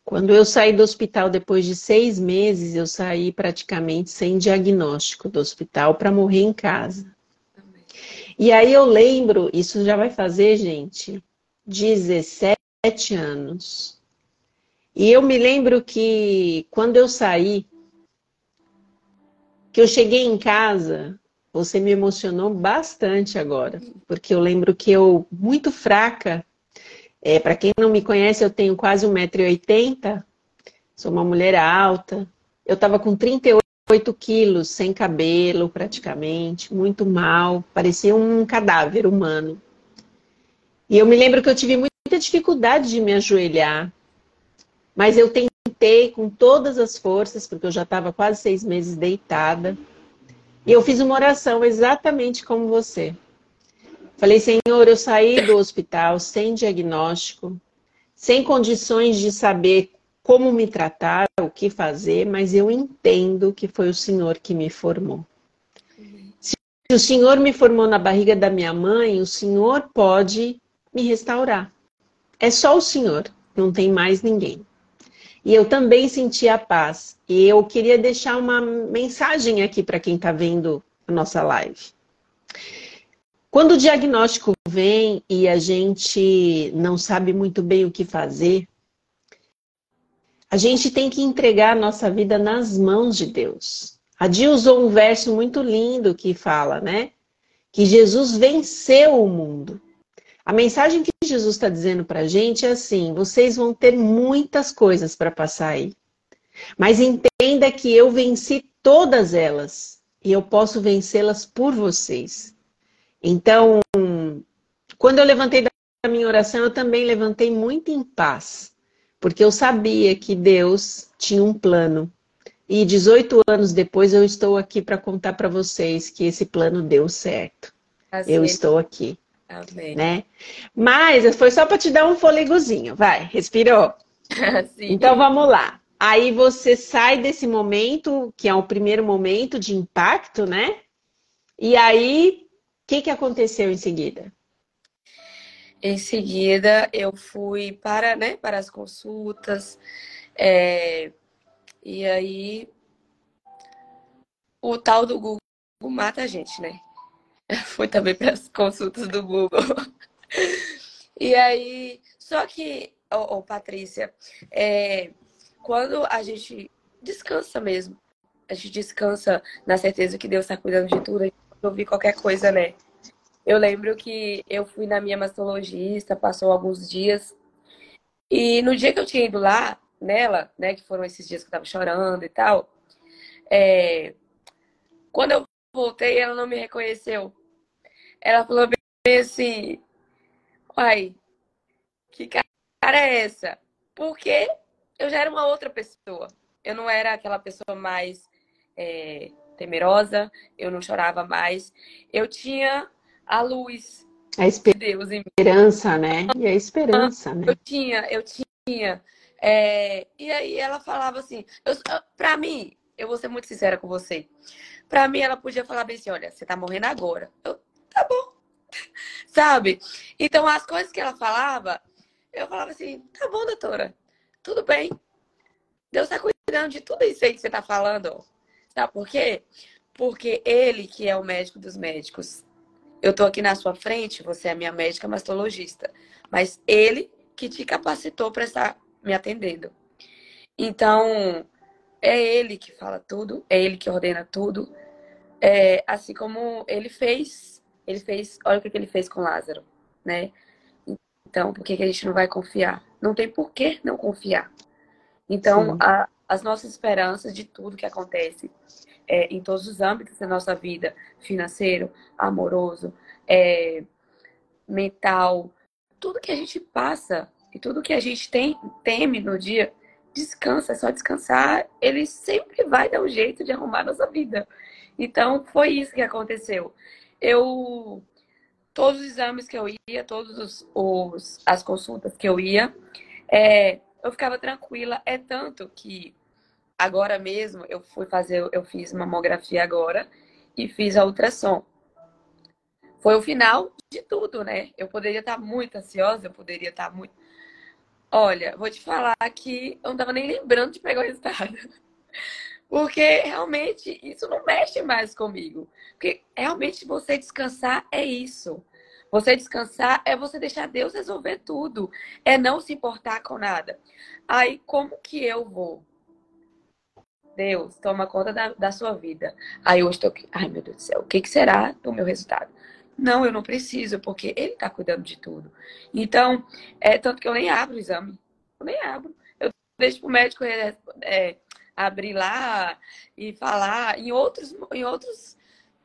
Quando eu saí do hospital depois de seis meses, eu saí praticamente sem diagnóstico do hospital para morrer em casa. E aí eu lembro, isso já vai fazer, gente, 17 anos. E eu me lembro que quando eu saí, que eu cheguei em casa, você me emocionou bastante agora, porque eu lembro que eu, muito fraca, é, para quem não me conhece, eu tenho quase 1,80m, sou uma mulher alta. Eu estava com 38 quilos, sem cabelo praticamente, muito mal, parecia um cadáver humano. E eu me lembro que eu tive muita dificuldade de me ajoelhar, mas eu tentei com todas as forças, porque eu já estava quase seis meses deitada. E eu fiz uma oração exatamente como você. Falei, Senhor, eu saí do hospital sem diagnóstico, sem condições de saber como me tratar, o que fazer, mas eu entendo que foi o Senhor que me formou. Se o Senhor me formou na barriga da minha mãe, o Senhor pode me restaurar. É só o Senhor, não tem mais ninguém. E eu também senti a paz. E eu queria deixar uma mensagem aqui para quem está vendo a nossa live. Quando o diagnóstico vem e a gente não sabe muito bem o que fazer, a gente tem que entregar a nossa vida nas mãos de Deus. A Dia usou um verso muito lindo que fala, né? Que Jesus venceu o mundo. A mensagem que Jesus está dizendo para a gente é assim: vocês vão ter muitas coisas para passar aí. Mas entenda que eu venci todas elas e eu posso vencê-las por vocês. Então, quando eu levantei da minha oração, eu também levantei muito em paz, porque eu sabia que Deus tinha um plano. E 18 anos depois eu estou aqui para contar para vocês que esse plano deu certo. Assim. Eu estou aqui. Amém. Né? Mas foi só para te dar um fôlegozinho, vai, respirou. então vamos lá. Aí você sai desse momento, que é o primeiro momento de impacto, né? E aí que, que aconteceu em seguida? Em seguida, eu fui para, né, para as consultas. É, e aí, o tal do Google mata a gente, né? Fui também para as consultas do Google. E aí, só que, ô, oh, Patrícia, é, quando a gente descansa mesmo, a gente descansa na certeza que Deus está cuidando de tudo, ouvir qualquer coisa, né? Eu lembro que eu fui na minha mastologista, passou alguns dias. E no dia que eu tinha ido lá, nela, né, que foram esses dias que eu tava chorando e tal, é... quando eu voltei, ela não me reconheceu. Ela falou bem assim, uai, que cara é essa? Porque eu já era uma outra pessoa. Eu não era aquela pessoa mais é, temerosa, eu não chorava mais. Eu tinha a luz a esperança, né? E a esperança, né? Eu tinha, eu tinha. É... E aí ela falava assim, eu, pra mim, eu vou ser muito sincera com você. Pra mim, ela podia falar bem assim, olha, você tá morrendo agora. Eu, tá bom. Sabe? Então, as coisas que ela falava, eu falava assim, tá bom, doutora, tudo bem. Deus tá cuidando de tudo isso aí que você tá falando. Sabe por quê? Porque ele, que é o médico dos médicos, eu tô aqui na sua frente, você é minha médica mastologista, mas ele que te capacitou para estar me atendendo. Então, é ele que fala tudo, é ele que ordena tudo. É, assim como ele fez, ele fez, olha o que ele fez com Lázaro, né? Então, por que, que a gente não vai confiar? Não tem por que não confiar. Então, a, as nossas esperanças de tudo que acontece é, em todos os âmbitos da nossa vida, financeiro, amoroso, é, mental, tudo que a gente passa e tudo que a gente tem, teme no dia, descansa, é só descansar, ele sempre vai dar um jeito de arrumar nossa vida. Então, foi isso que aconteceu. Eu, todos os exames que eu ia, todas os, os, as consultas que eu ia, é, eu ficava tranquila. É tanto que agora mesmo eu fui fazer, eu fiz mamografia agora e fiz a ultrassom. Foi o final de tudo, né? Eu poderia estar muito ansiosa, eu poderia estar muito. Olha, vou te falar que eu não estava nem lembrando de pegar o resultado. Porque realmente isso não mexe mais comigo. Porque realmente você descansar é isso. Você descansar é você deixar Deus resolver tudo. É não se importar com nada. Aí, como que eu vou? Deus, toma conta da, da sua vida. Aí eu estou aqui. Ai, meu Deus do céu, o que, que será do meu resultado? Não, eu não preciso, porque ele está cuidando de tudo. Então, é tanto que eu nem abro o exame. Eu nem abro. Eu deixo para o médico é, é, abrir lá e falar. Em outros, em outros,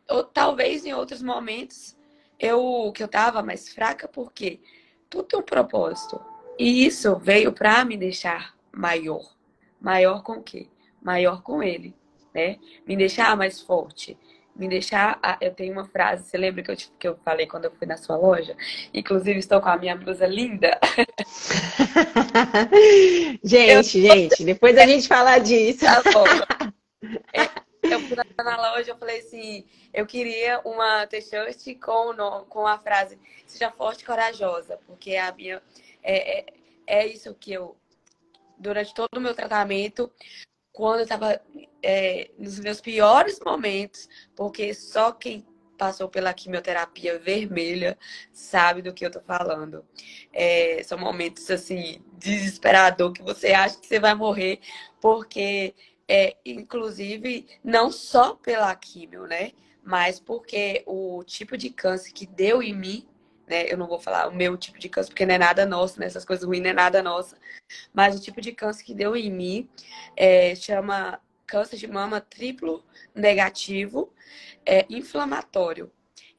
ou, talvez em outros momentos, eu que eu estava mais fraca, porque tudo tem um propósito. E isso veio para me deixar maior. Maior com o quê? Maior com ele, né? Me deixar mais forte. Me deixar. Eu tenho uma frase, você lembra que eu, que eu falei quando eu fui na sua loja? Inclusive, estou com a minha blusa linda. gente, eu... gente, depois a gente fala disso. Tá bom. Eu fui na loja, eu falei assim, eu queria uma t-shirt com, com a frase seja forte e corajosa, porque a minha é, é, é isso que eu durante todo o meu tratamento, quando eu estava é, nos meus piores momentos, porque só quem passou pela quimioterapia vermelha sabe do que eu tô falando. É, são momentos assim desesperador que você acha que você vai morrer, porque é, inclusive, não só pela químio, né? Mas porque o tipo de câncer que deu em mim, né? Eu não vou falar o meu tipo de câncer, porque não é nada nosso, né? Essas coisas ruins não é nada nossa. Mas o tipo de câncer que deu em mim é, chama câncer de mama triplo negativo é, inflamatório.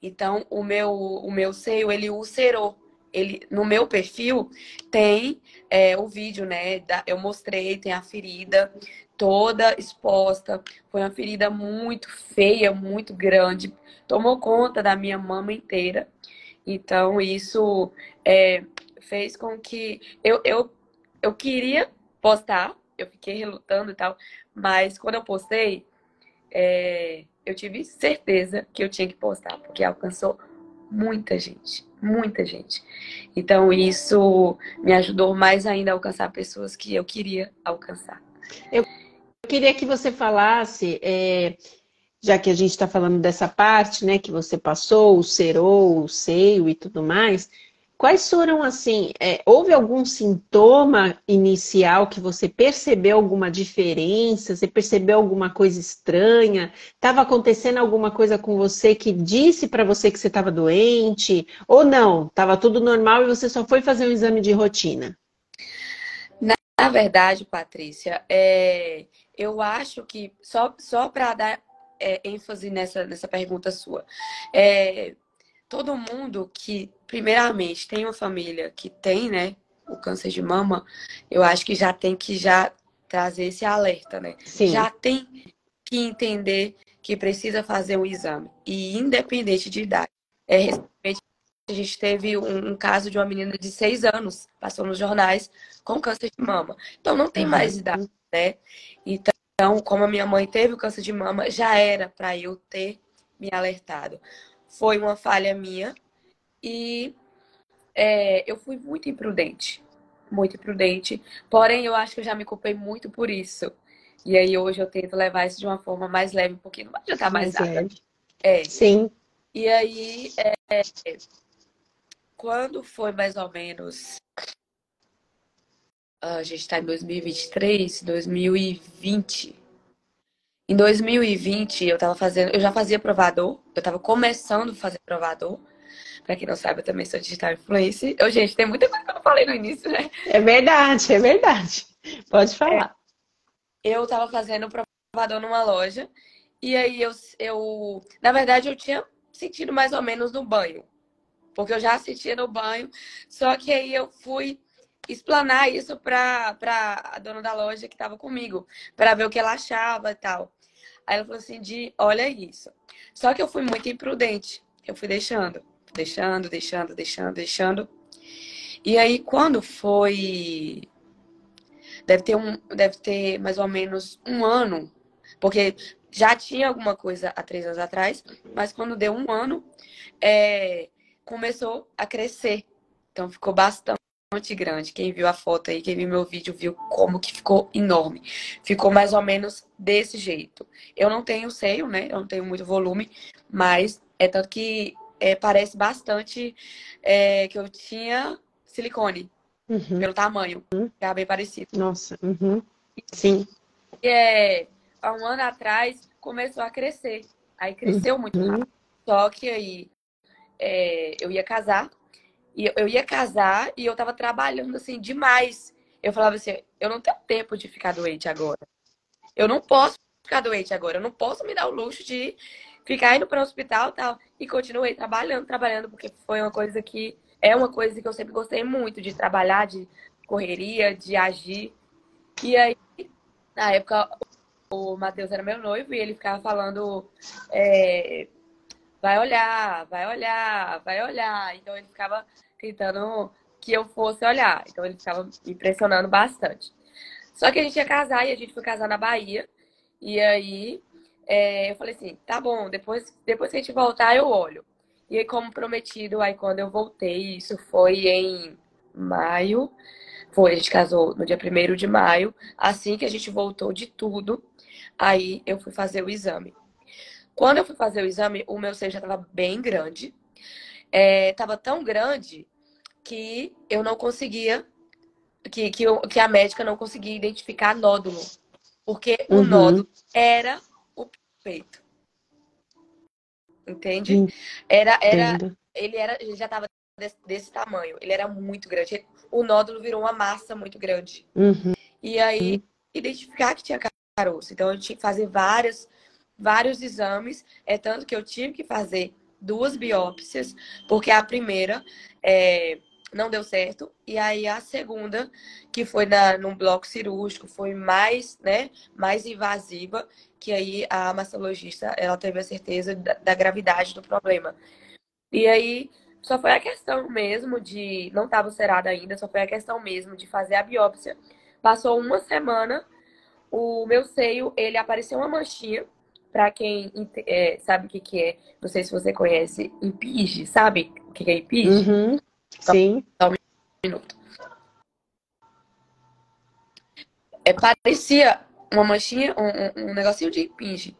Então, o meu, o meu seio, ele ulcerou ele, no meu perfil tem é, o vídeo, né? Da, eu mostrei, tem a ferida toda exposta. Foi uma ferida muito feia, muito grande. Tomou conta da minha mama inteira. Então, isso é, fez com que eu, eu, eu queria postar, eu fiquei relutando e tal, mas quando eu postei, é, eu tive certeza que eu tinha que postar, porque alcançou muita gente, muita gente. Então isso me ajudou mais ainda a alcançar pessoas que eu queria alcançar. Eu queria que você falasse, é, já que a gente está falando dessa parte, né, que você passou, o cerou, o seio e tudo mais, Quais foram assim? É, houve algum sintoma inicial que você percebeu alguma diferença? Você percebeu alguma coisa estranha? Estava acontecendo alguma coisa com você que disse para você que você estava doente? Ou não? Estava tudo normal e você só foi fazer um exame de rotina? Na verdade, Patrícia, é, eu acho que só, só para dar é, ênfase nessa, nessa pergunta sua, é, todo mundo que, primeiramente, tem uma família que tem, né, o câncer de mama, eu acho que já tem que já trazer esse alerta, né? Sim. Já tem que entender que precisa fazer um exame. E independente de idade. É, recentemente, a gente teve um, um, caso de uma menina de seis anos, passou nos jornais, com câncer de mama. Então, não tem uhum. mais idade, né? Então, como a minha mãe teve o câncer de mama, já era para eu ter me alertado foi uma falha minha e é, eu fui muito imprudente. Muito imprudente. Porém, eu acho que eu já me culpei muito por isso. E aí hoje eu tento levar isso de uma forma mais leve, porque não vai adiantar mais, mais nada. É. Sim. E aí, é, quando foi mais ou menos. A gente está em 2023, 2020. Em 2020, eu tava fazendo, eu já fazia provador, eu tava começando a fazer provador. Pra quem não sabe, eu também sou digital influencer. Eu, gente, tem muita coisa que eu não falei no início, né? É verdade, é verdade. Pode falar. É, eu tava fazendo provador numa loja. E aí eu, eu. Na verdade, eu tinha sentido mais ou menos no banho. Porque eu já sentia no banho. Só que aí eu fui explanar isso para a dona da loja que estava comigo, para ver o que ela achava e tal. Aí ela falou assim: de olha isso. Só que eu fui muito imprudente. Eu fui deixando, deixando, deixando, deixando, deixando. E aí, quando foi. Deve ter, um, deve ter mais ou menos um ano, porque já tinha alguma coisa há três anos atrás, mas quando deu um ano, é, começou a crescer. Então ficou bastante grande. Quem viu a foto aí, quem viu meu vídeo, viu como que ficou enorme. Ficou mais ou menos desse jeito. Eu não tenho seio, né? Eu não tenho muito volume, mas é tanto que é, parece bastante é, que eu tinha silicone. Uhum. Pelo tamanho. Uhum. É bem parecido. Nossa. Uhum. Sim. E, é, há um ano atrás começou a crescer. Aí cresceu muito uhum. rápido. Só que aí é, eu ia casar e eu ia casar e eu tava trabalhando assim demais. Eu falava assim, eu não tenho tempo de ficar doente agora. Eu não posso ficar doente agora. Eu não posso me dar o luxo de ficar indo para o hospital tal. E continuei trabalhando, trabalhando, porque foi uma coisa que é uma coisa que eu sempre gostei muito de trabalhar, de correria, de agir. E aí, na época, o Matheus era meu noivo e ele ficava falando. É, vai olhar, vai olhar, vai olhar. Então ele ficava tentando que eu fosse olhar. Então ele ficava me impressionando bastante. Só que a gente ia casar e a gente foi casar na Bahia. E aí é, eu falei assim, tá bom, depois, depois que a gente voltar, eu olho. E aí, como prometido, aí quando eu voltei, isso foi em maio. Foi, a gente casou no dia 1 de maio. Assim que a gente voltou de tudo, aí eu fui fazer o exame. Quando eu fui fazer o exame, o meu seio já estava bem grande estava é, tão grande que eu não conseguia, que, que, eu, que a médica não conseguia identificar nódulo. Porque uhum. o nódulo era o peito. Entende? Era, era, ele era, ele já estava desse, desse, tamanho. Ele era muito grande. O nódulo virou uma massa muito grande. Uhum. E aí, identificar que tinha caroço. Então, eu tinha que fazer vários, vários exames. É tanto que eu tive que fazer duas biópsias, porque a primeira é, não deu certo, e aí a segunda, que foi na, num bloco cirúrgico, foi mais, né, mais invasiva, que aí a mastologista, ela teve a certeza da, da gravidade do problema. E aí só foi a questão mesmo de, não estava cerada ainda, só foi a questão mesmo de fazer a biópsia. Passou uma semana, o meu seio, ele apareceu uma manchinha, para quem é, sabe o que, que é, não sei se você conhece, impinge, sabe o que, que é impinge? Uhum. Sim. Só um minuto. É, parecia uma manchinha, um, um, negocinho de impinge.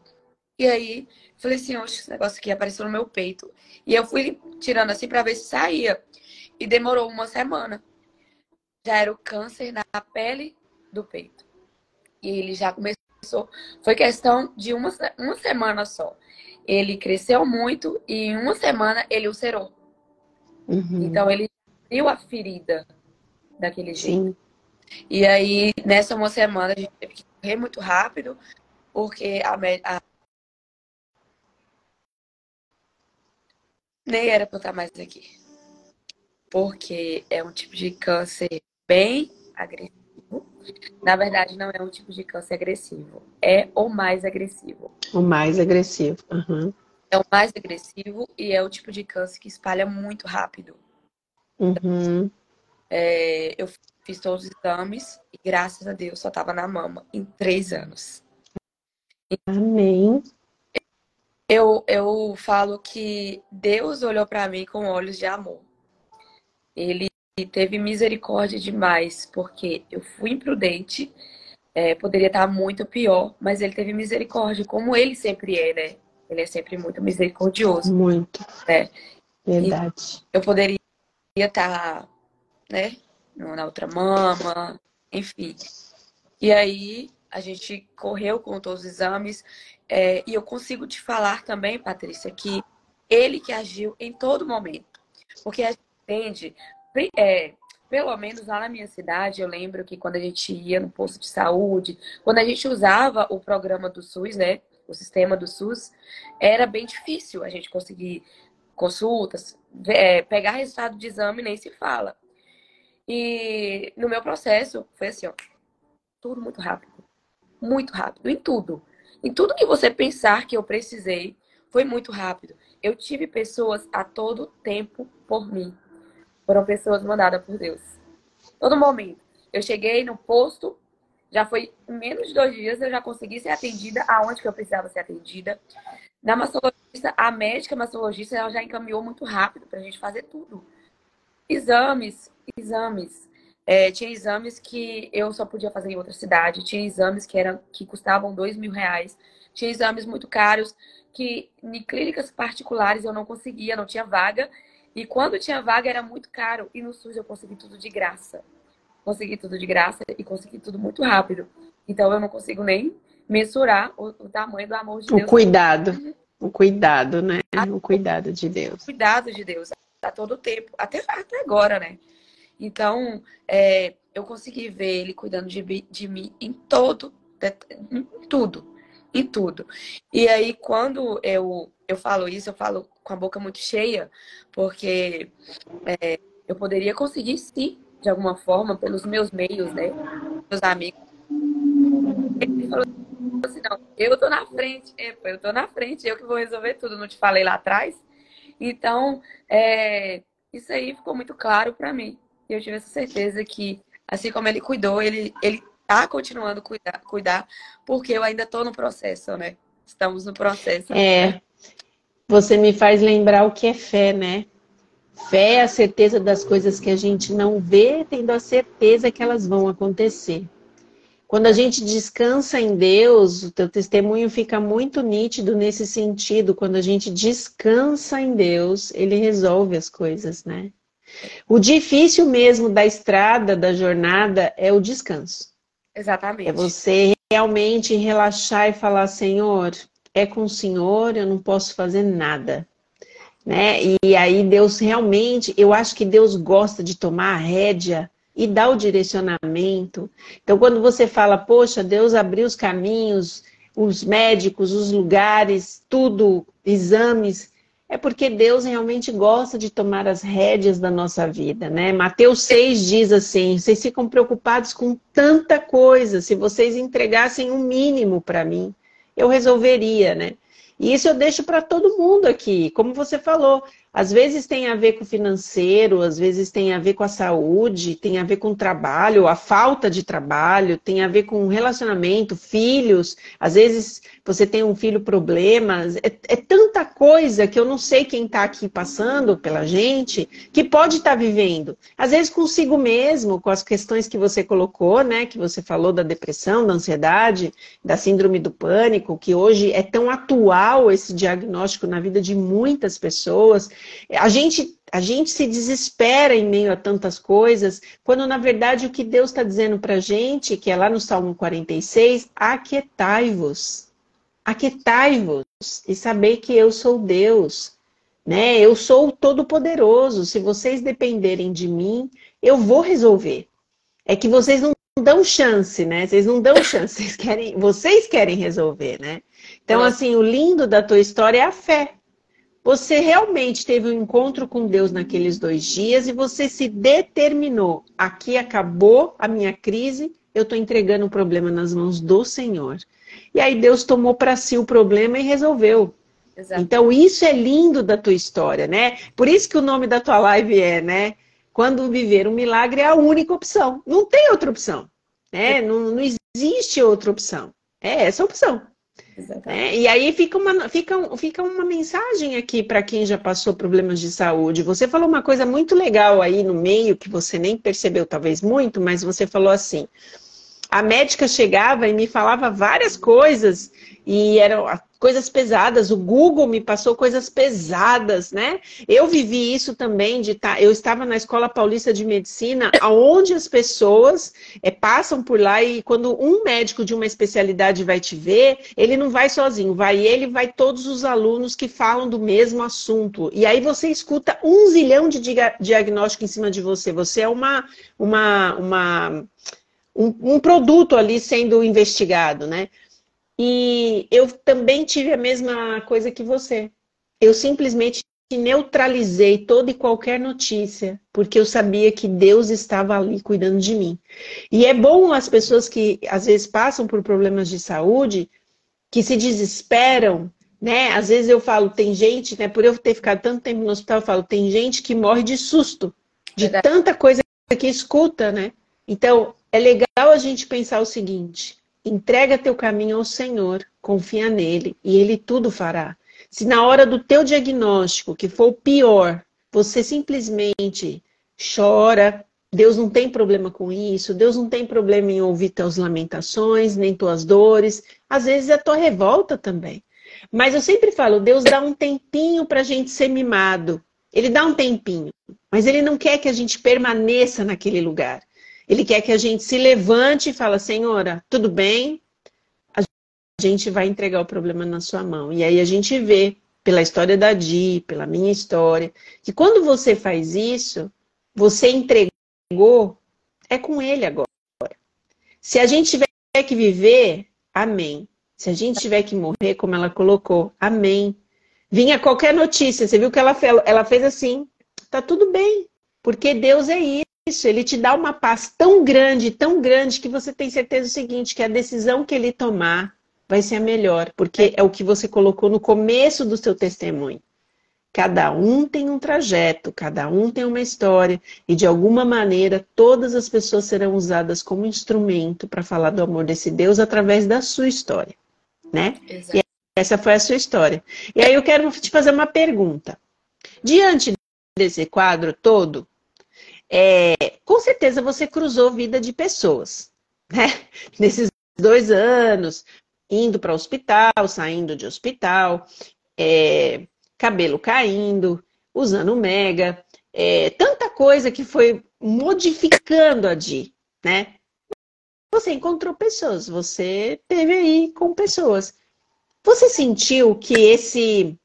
E aí, falei assim, oxe, esse negócio aqui apareceu no meu peito. E eu fui tirando assim para ver se saía. E demorou uma semana. Já era o câncer na pele do peito. E ele já começou. Foi questão de uma, uma semana só. Ele cresceu muito e em uma semana ele ulcerou. Uhum. Então ele viu a ferida daquele jeito. Sim. E aí, nessa uma semana, a gente teve que correr muito rápido, porque a, a... nem era para eu estar mais aqui. Porque é um tipo de câncer bem agressivo. Na verdade, não é um tipo de câncer agressivo. É o mais agressivo. O mais agressivo. Uhum. É o mais agressivo e é o tipo de câncer que espalha muito rápido. Uhum. É, eu fiz todos os exames e graças a Deus só estava na mama em três anos. Amém. Eu, eu falo que Deus olhou para mim com olhos de amor. Ele teve misericórdia demais, porque eu fui imprudente, é, poderia estar muito pior, mas ele teve misericórdia, como ele sempre é, né? Ele é sempre muito misericordioso. Muito. Né? Verdade. E eu poderia estar, né, na outra mama, enfim. E aí a gente correu com todos os exames é, e eu consigo te falar também, Patrícia, que ele que agiu em todo momento. Porque a gente entende, é, pelo menos lá na minha cidade, eu lembro que quando a gente ia no posto de saúde, quando a gente usava o programa do SUS, né? O sistema do SUS, era bem difícil a gente conseguir consultas, é, pegar resultado de exame nem se fala. E no meu processo foi assim, ó, tudo muito rápido. Muito rápido, em tudo. Em tudo que você pensar que eu precisei, foi muito rápido. Eu tive pessoas a todo tempo por mim. Foram pessoas mandadas por Deus. Todo momento. Eu cheguei no posto, já foi menos de dois dias, eu já consegui ser atendida aonde que eu precisava ser atendida. Na mastologista, a médica mastologista, ela já encaminhou muito rápido para a gente fazer tudo. Exames, exames. É, tinha exames que eu só podia fazer em outra cidade, tinha exames que, eram, que custavam dois mil reais, tinha exames muito caros que em clínicas particulares eu não conseguia, não tinha vaga, e quando tinha vaga era muito caro. E no SUS eu consegui tudo de graça. Consegui tudo de graça e consegui tudo muito rápido. Então eu não consigo nem mensurar o, o tamanho do amor de Deus. O cuidado. Uhum. O cuidado, né? O cuidado de Deus. O cuidado de Deus. A todo tempo. Até, até agora, né? Então, é, eu consegui ver ele cuidando de, de mim em todo, em tudo, em tudo. E aí, quando eu, eu falo isso, eu falo com a boca muito cheia, porque é, eu poderia conseguir sim, de alguma forma, pelos meus meios, né? Meus amigos. Ele falou assim, não, eu tô na frente, Epa, eu tô na frente, eu que vou resolver tudo, não te falei lá atrás. Então, é, isso aí ficou muito claro para mim. E eu tive essa certeza que, assim como ele cuidou, ele, ele tá continuando cuidar, cuidar, porque eu ainda tô no processo, né? Estamos no processo. É. Você me faz lembrar o que é fé, né? Fé é a certeza das coisas que a gente não vê, tendo a certeza que elas vão acontecer. Quando a gente descansa em Deus, o teu testemunho fica muito nítido nesse sentido. Quando a gente descansa em Deus, Ele resolve as coisas, né? O difícil mesmo da estrada, da jornada, é o descanso. Exatamente. É você realmente relaxar e falar, Senhor, é com o Senhor, eu não posso fazer nada. Né? E aí Deus realmente, eu acho que Deus gosta de tomar a rédea e dar o direcionamento. Então, quando você fala, poxa, Deus abriu os caminhos, os médicos, os lugares, tudo, exames, é porque Deus realmente gosta de tomar as rédeas da nossa vida, né? Mateus 6 diz assim: vocês ficam preocupados com tanta coisa, se vocês entregassem um mínimo para mim eu resolveria, né? E isso eu deixo para todo mundo aqui. Como você falou, Às vezes tem a ver com o financeiro, às vezes tem a ver com a saúde, tem a ver com o trabalho, a falta de trabalho, tem a ver com relacionamento, filhos. Às vezes você tem um filho problemas. É, é tanta coisa que eu não sei quem está aqui passando pela gente que pode estar tá vivendo. Às vezes consigo mesmo, com as questões que você colocou, né? Que você falou da depressão, da ansiedade, da síndrome do pânico, que hoje é tão atual esse diagnóstico na vida de muitas pessoas. A gente, a gente se desespera em meio a tantas coisas, quando na verdade o que Deus está dizendo para a gente, que é lá no Salmo 46, aquietai-vos, aquietai-vos e saber que eu sou Deus. Né? Eu sou o Todo-Poderoso. Se vocês dependerem de mim, eu vou resolver. É que vocês não dão chance, né? Vocês não dão chance, vocês querem, vocês querem resolver, né? Então, assim, o lindo da tua história é a fé. Você realmente teve um encontro com Deus naqueles dois dias e você se determinou. Aqui acabou a minha crise, eu estou entregando o problema nas mãos do Senhor. E aí Deus tomou para si o problema e resolveu. Exato. Então isso é lindo da tua história, né? Por isso que o nome da tua live é, né? Quando viver um milagre é a única opção. Não tem outra opção. Né? Não, não existe outra opção. É essa a opção. É, e aí fica uma, fica, fica uma mensagem aqui para quem já passou problemas de saúde. Você falou uma coisa muito legal aí no meio, que você nem percebeu talvez muito, mas você falou assim: a médica chegava e me falava várias coisas, e eram coisas pesadas. O Google me passou coisas pesadas, né? Eu vivi isso também de. Tá, eu estava na Escola Paulista de Medicina, aonde as pessoas é, passam por lá e quando um médico de uma especialidade vai te ver, ele não vai sozinho, vai ele, vai todos os alunos que falam do mesmo assunto. E aí você escuta um zilhão de diagnóstico em cima de você. Você é uma, uma, uma um, um produto ali sendo investigado, né? E eu também tive a mesma coisa que você. Eu simplesmente neutralizei toda e qualquer notícia, porque eu sabia que Deus estava ali cuidando de mim. E é bom as pessoas que às vezes passam por problemas de saúde, que se desesperam, né? Às vezes eu falo, tem gente, né, por eu ter ficado tanto tempo no hospital, eu falo, tem gente que morre de susto, de Verdade. tanta coisa que escuta, né? Então, é legal a gente pensar o seguinte: Entrega teu caminho ao Senhor, confia nele e ele tudo fará. Se na hora do teu diagnóstico, que for o pior, você simplesmente chora, Deus não tem problema com isso, Deus não tem problema em ouvir tuas lamentações, nem tuas dores, às vezes é a tua revolta também. Mas eu sempre falo, Deus dá um tempinho para a gente ser mimado. Ele dá um tempinho, mas ele não quer que a gente permaneça naquele lugar. Ele quer que a gente se levante e fala, Senhora, tudo bem? A gente vai entregar o problema na sua mão. E aí a gente vê, pela história da Di, pela minha história, que quando você faz isso, você entregou, é com ele agora. Se a gente tiver que viver, amém. Se a gente tiver que morrer, como ela colocou, amém. Vinha qualquer notícia, você viu que ela fez, assim, tá tudo bem, porque Deus é isso ele te dá uma paz tão grande, tão grande, que você tem certeza do seguinte, que a decisão que ele tomar vai ser a melhor, porque é o que você colocou no começo do seu testemunho. Cada um tem um trajeto, cada um tem uma história, e de alguma maneira todas as pessoas serão usadas como instrumento para falar do amor desse Deus através da sua história, né? Exato. E essa foi a sua história. E aí eu quero te fazer uma pergunta. Diante desse quadro todo, é, com certeza você cruzou vida de pessoas, né? Nesses dois anos, indo para hospital, saindo de hospital, é, cabelo caindo, usando mega, é, tanta coisa que foi modificando a Di, né? Você encontrou pessoas, você teve aí com pessoas. Você sentiu que esse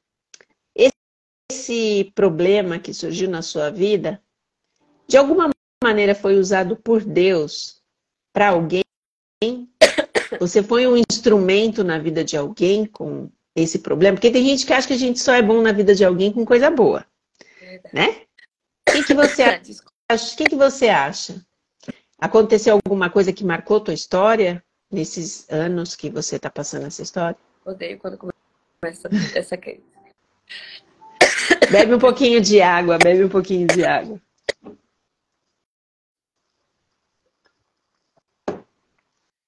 esse problema que surgiu na sua vida de alguma maneira foi usado por Deus para alguém? Você foi um instrumento na vida de alguém com esse problema? Porque tem gente que acha que a gente só é bom na vida de alguém com coisa boa. Né? O que, que você acha? O que, que você acha? Aconteceu alguma coisa que marcou tua história nesses anos que você está passando essa história? Odeio quando começa essa crise. Bebe um pouquinho de água, bebe um pouquinho de água.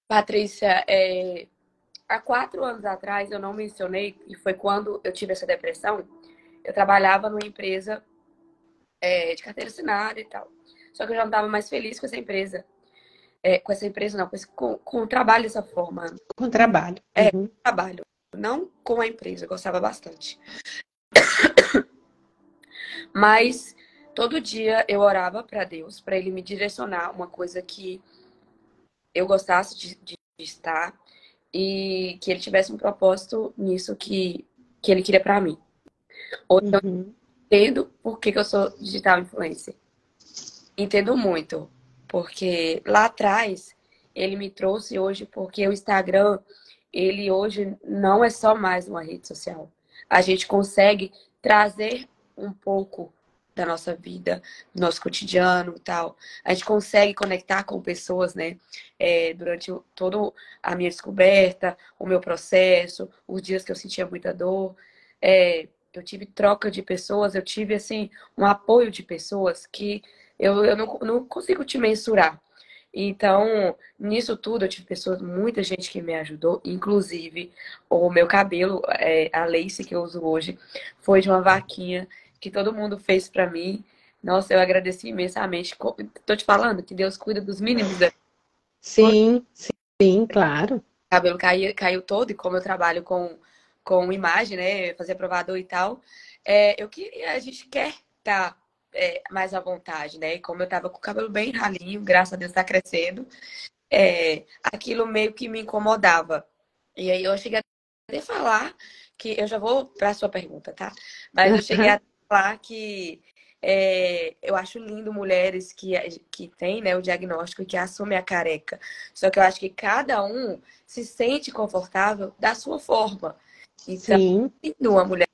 Patrícia, é, há quatro anos atrás, eu não mencionei, e foi quando eu tive essa depressão, eu trabalhava numa empresa é, de carteira assinada e tal. Só que eu já não estava mais feliz com essa empresa. É, com essa empresa, não, com, esse, com, com, o trabalho dessa forma. Com o trabalho. É, uhum. trabalho. Não com a empresa, eu gostava bastante. Mas todo dia eu orava para Deus, para Ele me direcionar uma coisa que eu gostasse de, de, estar e que Ele tivesse um propósito nisso que, que Ele queria para mim. Hoje uhum. eu entendo por que, que eu sou digital influencer. Entendo muito, porque lá atrás ele me trouxe hoje porque o Instagram, ele hoje não é só mais uma rede social. A gente consegue trazer um pouco da nossa vida, do nosso cotidiano e tal. A gente consegue conectar com pessoas, né? É, durante toda a minha descoberta, o meu processo, os dias que eu sentia muita dor. É, eu tive troca de pessoas, eu tive, assim, um apoio de pessoas que eu, eu não, não consigo te mensurar. Então, nisso tudo, eu tive pessoas, muita gente que me ajudou, inclusive o meu cabelo, é, a lace que eu uso hoje, foi de uma vaquinha que todo mundo fez para mim. Nossa, eu agradeci imensamente. Tô te falando que Deus cuida dos mínimos. Né? Sim, sim, claro. O cabelo caiu, caiu todo, e como eu trabalho com, com imagem, né? Fazer provador e tal, é, eu queria, a gente quer estar tá, é, mais à vontade, né? E como eu tava com o cabelo bem ralinho, graças a Deus tá crescendo, é, aquilo meio que me incomodava. E aí eu cheguei a falar que eu já vou para sua pergunta, tá? Mas eu cheguei a falar que é, eu acho lindo mulheres que, que têm né, o diagnóstico e que assumem a careca. Só que eu acho que cada um se sente confortável da sua forma. Então, Sim. uma mulher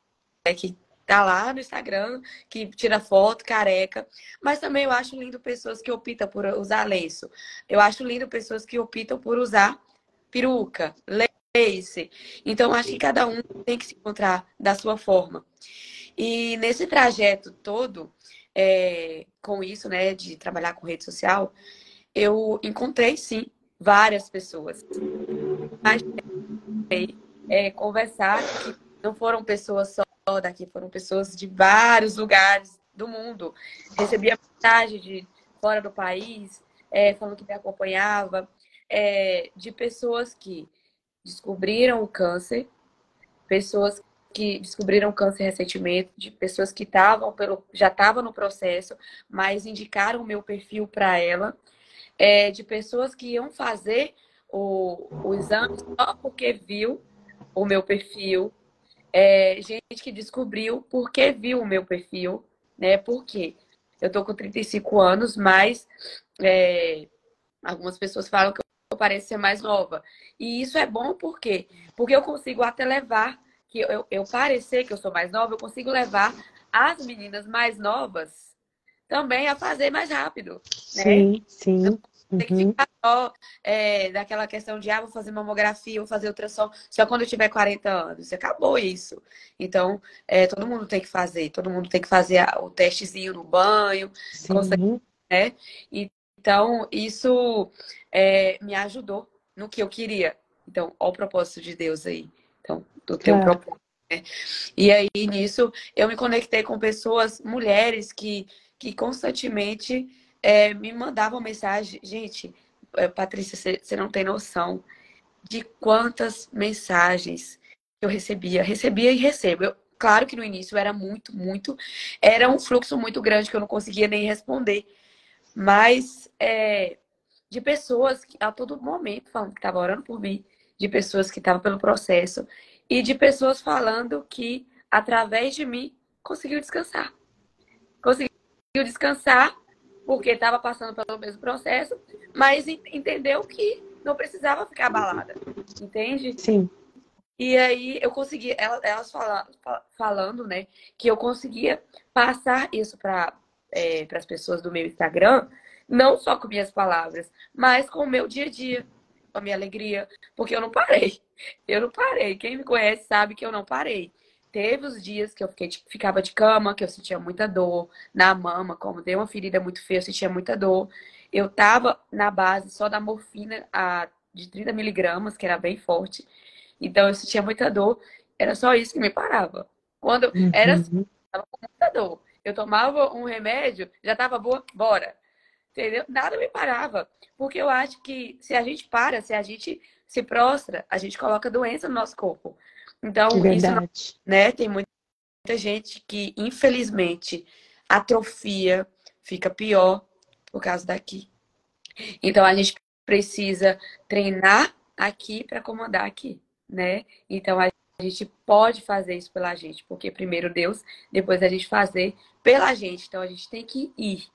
que tá lá no Instagram, que tira foto, careca. Mas também eu acho lindo pessoas que optam por usar lenço. Eu acho lindo pessoas que optam por usar peruca, lace. Então, acho que cada um tem que se encontrar da sua forma. E nesse trajeto todo, é, com isso, né, de trabalhar com rede social, eu encontrei sim várias pessoas. Mas é, conversar que não foram pessoas só daqui, foram pessoas de vários lugares do mundo. Recebia mensagem de fora do país, é, falando que me acompanhava, é, de pessoas que descobriram o câncer, pessoas que descobriram câncer recentemente, de pessoas que estavam pelo já estavam no processo, mas indicaram o meu perfil para ela, é, de pessoas que iam fazer o, o exame só porque viu o meu perfil, é, gente que descobriu porque viu o meu perfil, né? Porque eu tô com 35 anos, mas é, algumas pessoas falam que eu pareço ser mais nova. E isso é bom por quê? Porque eu consigo até levar que eu, eu parecer que eu sou mais nova, eu consigo levar as meninas mais novas também a fazer mais rápido. Né? Sim, sim. Tem que uhum. ficar só é, daquela questão de, ah, vou fazer mamografia, vou fazer ultrassom só quando eu tiver 40 anos. Acabou isso. Então, é, todo mundo tem que fazer. Todo mundo tem que fazer o testezinho no banho. Né? Então, isso é, me ajudou no que eu queria. Então, olha o propósito de Deus aí. Então, do teu claro. propósito. Né? E aí, nisso, eu me conectei com pessoas, mulheres, que, que constantemente é, me mandavam mensagem. Gente, é, Patrícia, você não tem noção de quantas mensagens eu recebia. Recebia e recebo. Eu, claro que no início era muito, muito. Era um fluxo muito grande que eu não conseguia nem responder. Mas é, de pessoas que a todo momento falando que estavam orando por mim, de pessoas que estavam pelo processo e de pessoas falando que, através de mim, conseguiu descansar. Conseguiu descansar porque estava passando pelo mesmo processo, mas entendeu que não precisava ficar abalada. Entende? Sim. E aí eu consegui, elas falando, falando né, que eu conseguia passar isso para é, as pessoas do meu Instagram, não só com minhas palavras, mas com o meu dia a dia a minha alegria, porque eu não parei. Eu não parei. Quem me conhece sabe que eu não parei. teve os dias que eu fiquei, tipo, ficava de cama, que eu sentia muita dor na mama, como deu uma ferida muito feia, eu sentia muita dor. Eu tava na base só da morfina a, de 30 miligramas, que era bem forte. Então eu sentia muita dor. Era só isso que me parava. Quando uhum. era assim, tava com muita dor. Eu tomava um remédio, já tava boa, bora. Entendeu? Nada me parava. Porque eu acho que se a gente para, se a gente se prostra, a gente coloca doença no nosso corpo. Então, Verdade. isso, né, tem muita gente que, infelizmente, atrofia, fica pior por causa daqui. Então, a gente precisa treinar aqui para comandar aqui, né? Então, a gente pode fazer isso pela gente, porque primeiro Deus, depois a gente fazer pela gente. Então, a gente tem que ir.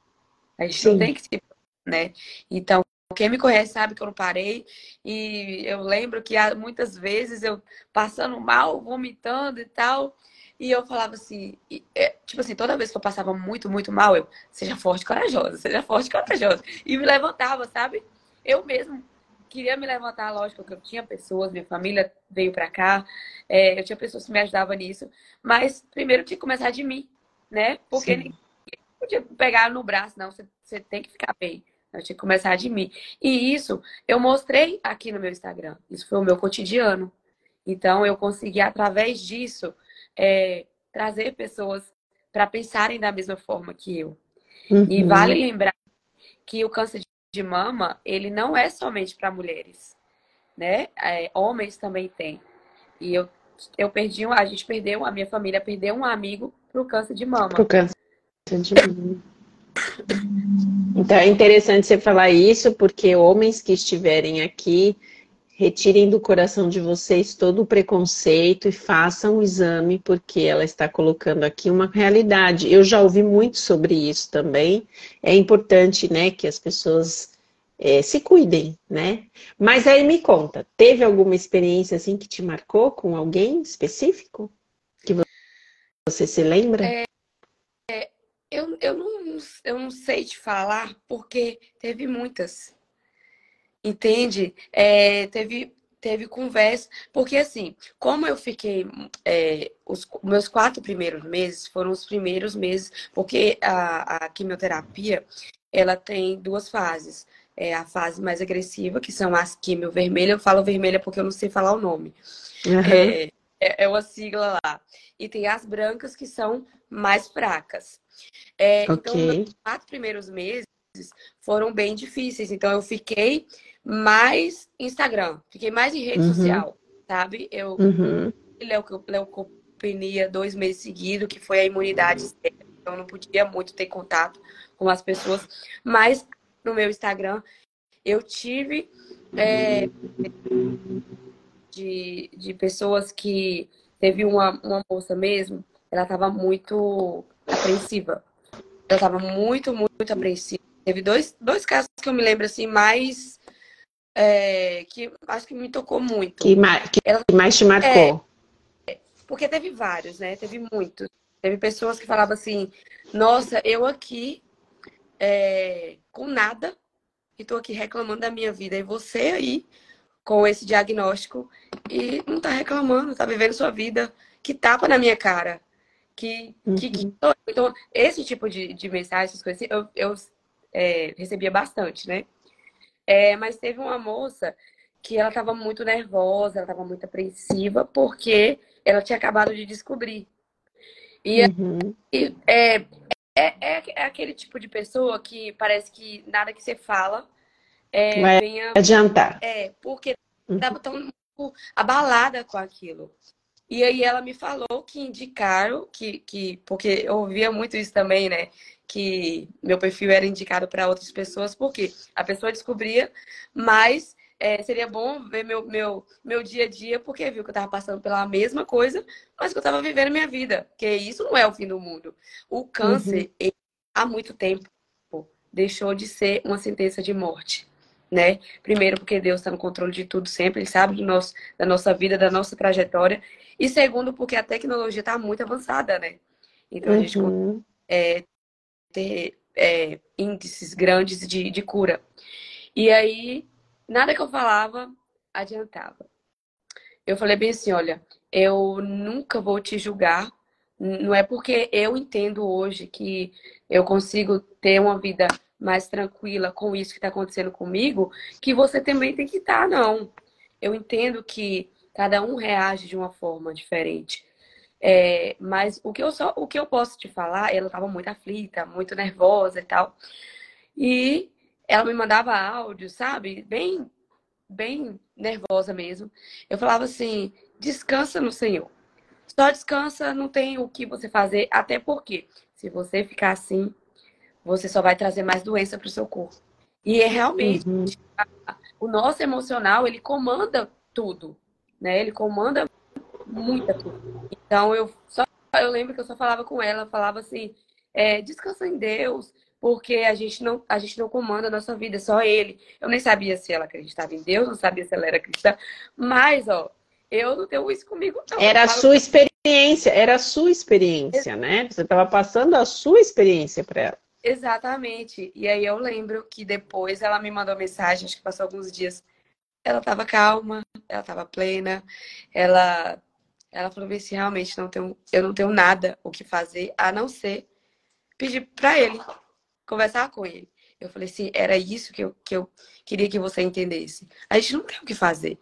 A gente Sim. não tem que se, né? Então, quem me conhece sabe que eu não parei. E eu lembro que muitas vezes eu passando mal, vomitando e tal. E eu falava assim, é, tipo assim, toda vez que eu passava muito, muito mal, eu, seja forte e corajosa, seja forte e corajosa. E me levantava, sabe? Eu mesmo queria me levantar, lógico, porque eu tinha pessoas, minha família veio pra cá, é, eu tinha pessoas que me ajudavam nisso. Mas primeiro tinha que começar de mim, né? Porque Sim. Podia pegar no braço, não, você, você tem que ficar bem. Eu tinha que começar de mim. E isso eu mostrei aqui no meu Instagram. Isso foi o meu cotidiano. Então eu consegui, através disso, é, trazer pessoas para pensarem da mesma forma que eu. Uhum. E vale lembrar que o câncer de mama, ele não é somente para mulheres, né? É, homens também têm. E eu, eu perdi, a gente perdeu, a minha família perdeu um amigo pro câncer de mama. Pro câncer de mama. Então é interessante você falar isso, porque homens que estiverem aqui, retirem do coração de vocês todo o preconceito e façam o exame, porque ela está colocando aqui uma realidade. Eu já ouvi muito sobre isso também. É importante, né, que as pessoas é, se cuidem, né? Mas aí me conta, teve alguma experiência assim que te marcou com alguém específico? Que você se lembra? É, eu, eu, não, eu não sei te falar, porque teve muitas. Entende? É, teve, teve conversa. Porque, assim, como eu fiquei. É, os meus quatro primeiros meses foram os primeiros meses, porque a, a quimioterapia ela tem duas fases. É a fase mais agressiva, que são as quimio vermelha. Eu falo vermelha porque eu não sei falar o nome. Uhum. É, é, uma sigla lá. E tem as brancas, que são mais fracas. É, então, okay. Então, os quatro primeiros meses foram bem difíceis. Então, eu fiquei mais Instagram, fiquei mais em rede uhum. social, sabe? Eu uhum. leucopenia dois meses seguidos, que foi a imunidade Então, eu não podia muito ter contato com as pessoas. Mas no meu Instagram, eu tive é, de, de pessoas que teve uma, uma moça mesmo, ela estava muito apreensiva. Ela estava muito, muito apreensiva. Teve dois, dois casos que eu me lembro assim, mais. É, que acho que me tocou muito. Que, mais, que ela, mais te marcou? É, porque teve vários, né? Teve muitos. Teve pessoas que falavam assim: Nossa, eu aqui é, com nada e tô aqui reclamando da minha vida. E você aí, com esse diagnóstico, e não tá reclamando, tá vivendo sua vida. Que tapa na minha cara que, uhum. que, que, então esse tipo de, de mensagem, essas coisas assim, eu, eu é, recebia bastante, né? É, mas teve uma moça que ela estava muito nervosa, ela estava muito apreensiva, porque ela tinha acabado de descobrir. E, uhum. e é, é, é, é, aquele tipo de pessoa que parece que nada que você fala é, vai venha, adiantar. É, porque estava tão abalada com aquilo. E aí ela me falou que indicaram, que, que porque eu ouvia muito isso também, né? Que meu perfil era indicado para outras pessoas, porque a pessoa descobria, mas é, seria bom ver meu, meu, meu dia a dia, porque viu que eu estava passando pela mesma coisa, mas que eu estava vivendo minha vida. Porque isso não é o fim do mundo. O câncer, uhum. ele, há muito tempo, deixou de ser uma sentença de morte. Né? Primeiro, porque Deus está no controle de tudo sempre, Ele sabe do nosso, da nossa vida, da nossa trajetória. E segundo, porque a tecnologia está muito avançada, né? Então a gente uhum. é, ter é, índices grandes de, de cura. E aí, nada que eu falava adiantava. Eu falei bem assim, olha, eu nunca vou te julgar. Não é porque eu entendo hoje que eu consigo ter uma vida mais tranquila com isso que está acontecendo comigo, que você também tem que estar, tá, não. Eu entendo que cada um reage de uma forma diferente. É, mas o que, eu só, o que eu posso te falar, ela estava muito aflita, muito nervosa e tal. E ela me mandava áudio, sabe? Bem, bem nervosa mesmo. Eu falava assim: descansa no Senhor. Só descansa, não tem o que você fazer, até porque se você ficar assim, você só vai trazer mais doença para o seu corpo. E é realmente uhum. o nosso emocional, ele comanda tudo, né? Ele comanda muita coisa. Então eu só eu lembro que eu só falava com ela, falava assim, é, descansa em Deus, porque a gente não a gente não comanda a nossa vida, é só Ele. Eu nem sabia se ela acreditava em Deus, não sabia se ela era cristã, mas ó, eu não tenho isso comigo não. Era a sua experiência, era a sua experiência, né? Você estava passando a sua experiência para ela. Exatamente. E aí eu lembro que depois ela me mandou mensagem, acho que passou alguns dias. Ela estava calma, ela estava plena, ela ela falou assim, realmente não tenho, eu não tenho nada o que fazer a não ser pedir para ele, conversar com ele. Eu falei assim, era isso que eu, que eu queria que você entendesse. A gente não tem o que fazer.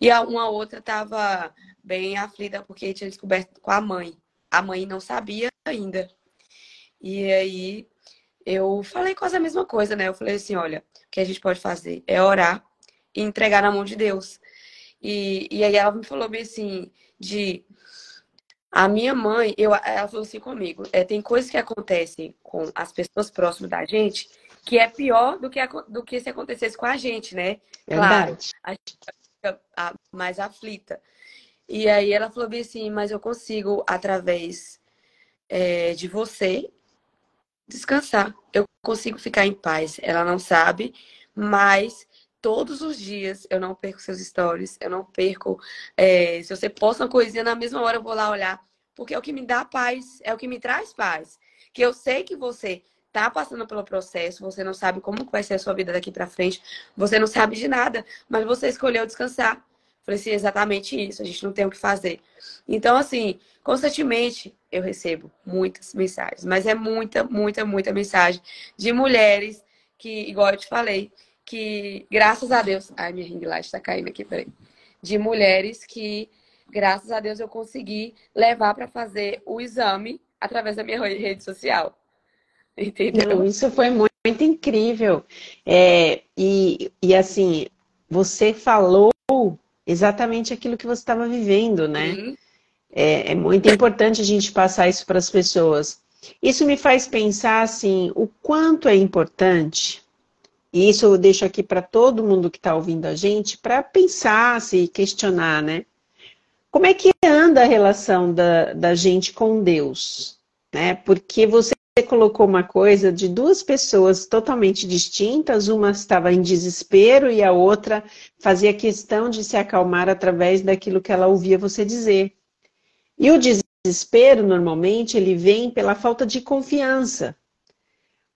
E a, uma outra estava bem aflita porque tinha descoberto com a mãe. A mãe não sabia ainda. E aí eu falei quase a mesma coisa, né? Eu falei assim, olha, o que a gente pode fazer é orar e entregar na mão de Deus. E, e aí ela me falou bem assim, de a minha mãe, eu, ela falou assim comigo, é, tem coisas que acontecem com as pessoas próximas da gente que é pior do que, do que se acontecesse com a gente, né? Claro, a gente fica mais aflita. E aí ela falou bem assim, mas eu consigo, através é, de você, descansar. Eu consigo ficar em paz. Ela não sabe, mas todos os dias eu não perco seus stories, eu não perco. É, se você posta uma coisinha na mesma hora, eu vou lá olhar, porque é o que me dá paz, é o que me traz paz. Que eu sei que você tá passando pelo processo, você não sabe como vai ser a sua vida daqui para frente, você não sabe de nada, mas você escolheu descansar. Falei assim, exatamente isso, a gente não tem o que fazer. Então, assim, constantemente eu recebo muitas mensagens, mas é muita, muita, muita mensagem de mulheres que, igual eu te falei, que graças a Deus. Ai, minha ring light tá caindo aqui, peraí. De mulheres que, graças a Deus, eu consegui levar para fazer o exame através da minha rede social. Entendeu? Isso foi muito, muito incrível. É, e, e assim, você falou exatamente aquilo que você estava vivendo, né? Uhum. É, é muito importante a gente passar isso para as pessoas. Isso me faz pensar assim, o quanto é importante, e isso eu deixo aqui para todo mundo que está ouvindo a gente, para pensar, se questionar, né? Como é que anda a relação da, da gente com Deus? Né? Porque você colocou uma coisa de duas pessoas totalmente distintas, uma estava em desespero e a outra fazia questão de se acalmar através daquilo que ela ouvia você dizer. E o desespero, normalmente, ele vem pela falta de confiança.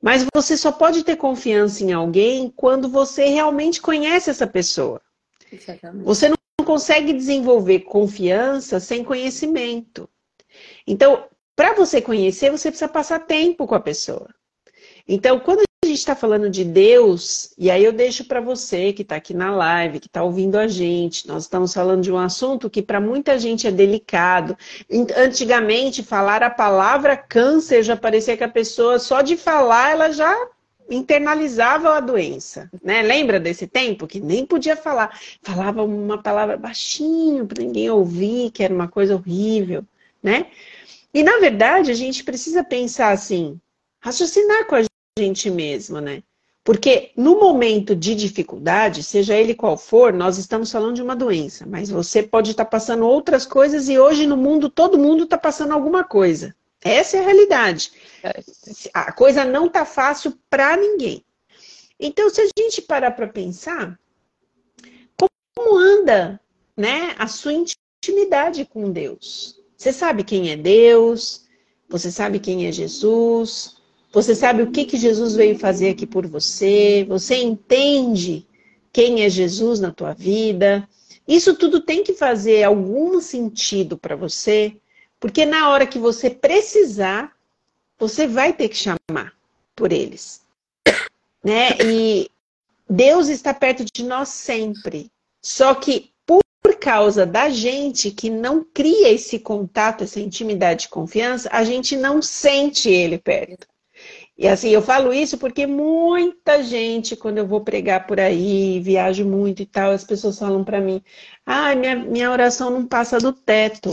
Mas você só pode ter confiança em alguém quando você realmente conhece essa pessoa. Exatamente. Você não consegue desenvolver confiança sem conhecimento. Então, para você conhecer, você precisa passar tempo com a pessoa. Então, quando a gente está falando de Deus, e aí eu deixo para você que está aqui na live, que está ouvindo a gente, nós estamos falando de um assunto que para muita gente é delicado. Antigamente, falar a palavra câncer já parecia que a pessoa, só de falar, ela já internalizava a doença, né? Lembra desse tempo que nem podia falar, falava uma palavra baixinho para ninguém ouvir, que era uma coisa horrível, né? E na verdade, a gente precisa pensar assim, raciocinar com a gente mesmo, né? Porque no momento de dificuldade, seja ele qual for, nós estamos falando de uma doença, mas você pode estar passando outras coisas e hoje no mundo todo mundo está passando alguma coisa. Essa é a realidade. A coisa não está fácil para ninguém. Então, se a gente parar para pensar, como anda né, a sua intimidade com Deus? Você sabe quem é Deus, você sabe quem é Jesus, você sabe o que, que Jesus veio fazer aqui por você, você entende quem é Jesus na tua vida, Isso tudo tem que fazer algum sentido para você, porque na hora que você precisar, você vai ter que chamar por eles. Né? E Deus está perto de nós sempre. Só que causa da gente que não cria esse contato, essa intimidade e confiança, a gente não sente ele perto. E assim, eu falo isso porque muita gente, quando eu vou pregar por aí, viajo muito e tal, as pessoas falam para mim: ah, minha, minha oração não passa do teto.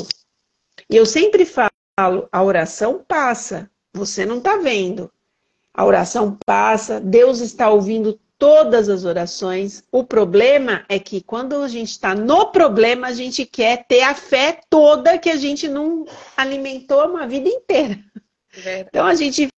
E eu sempre falo: a oração passa, você não está vendo. A oração passa, Deus está ouvindo todas as orações. O problema é que quando a gente está no problema, a gente quer ter a fé toda que a gente não alimentou uma vida inteira. Verdade. Então a gente,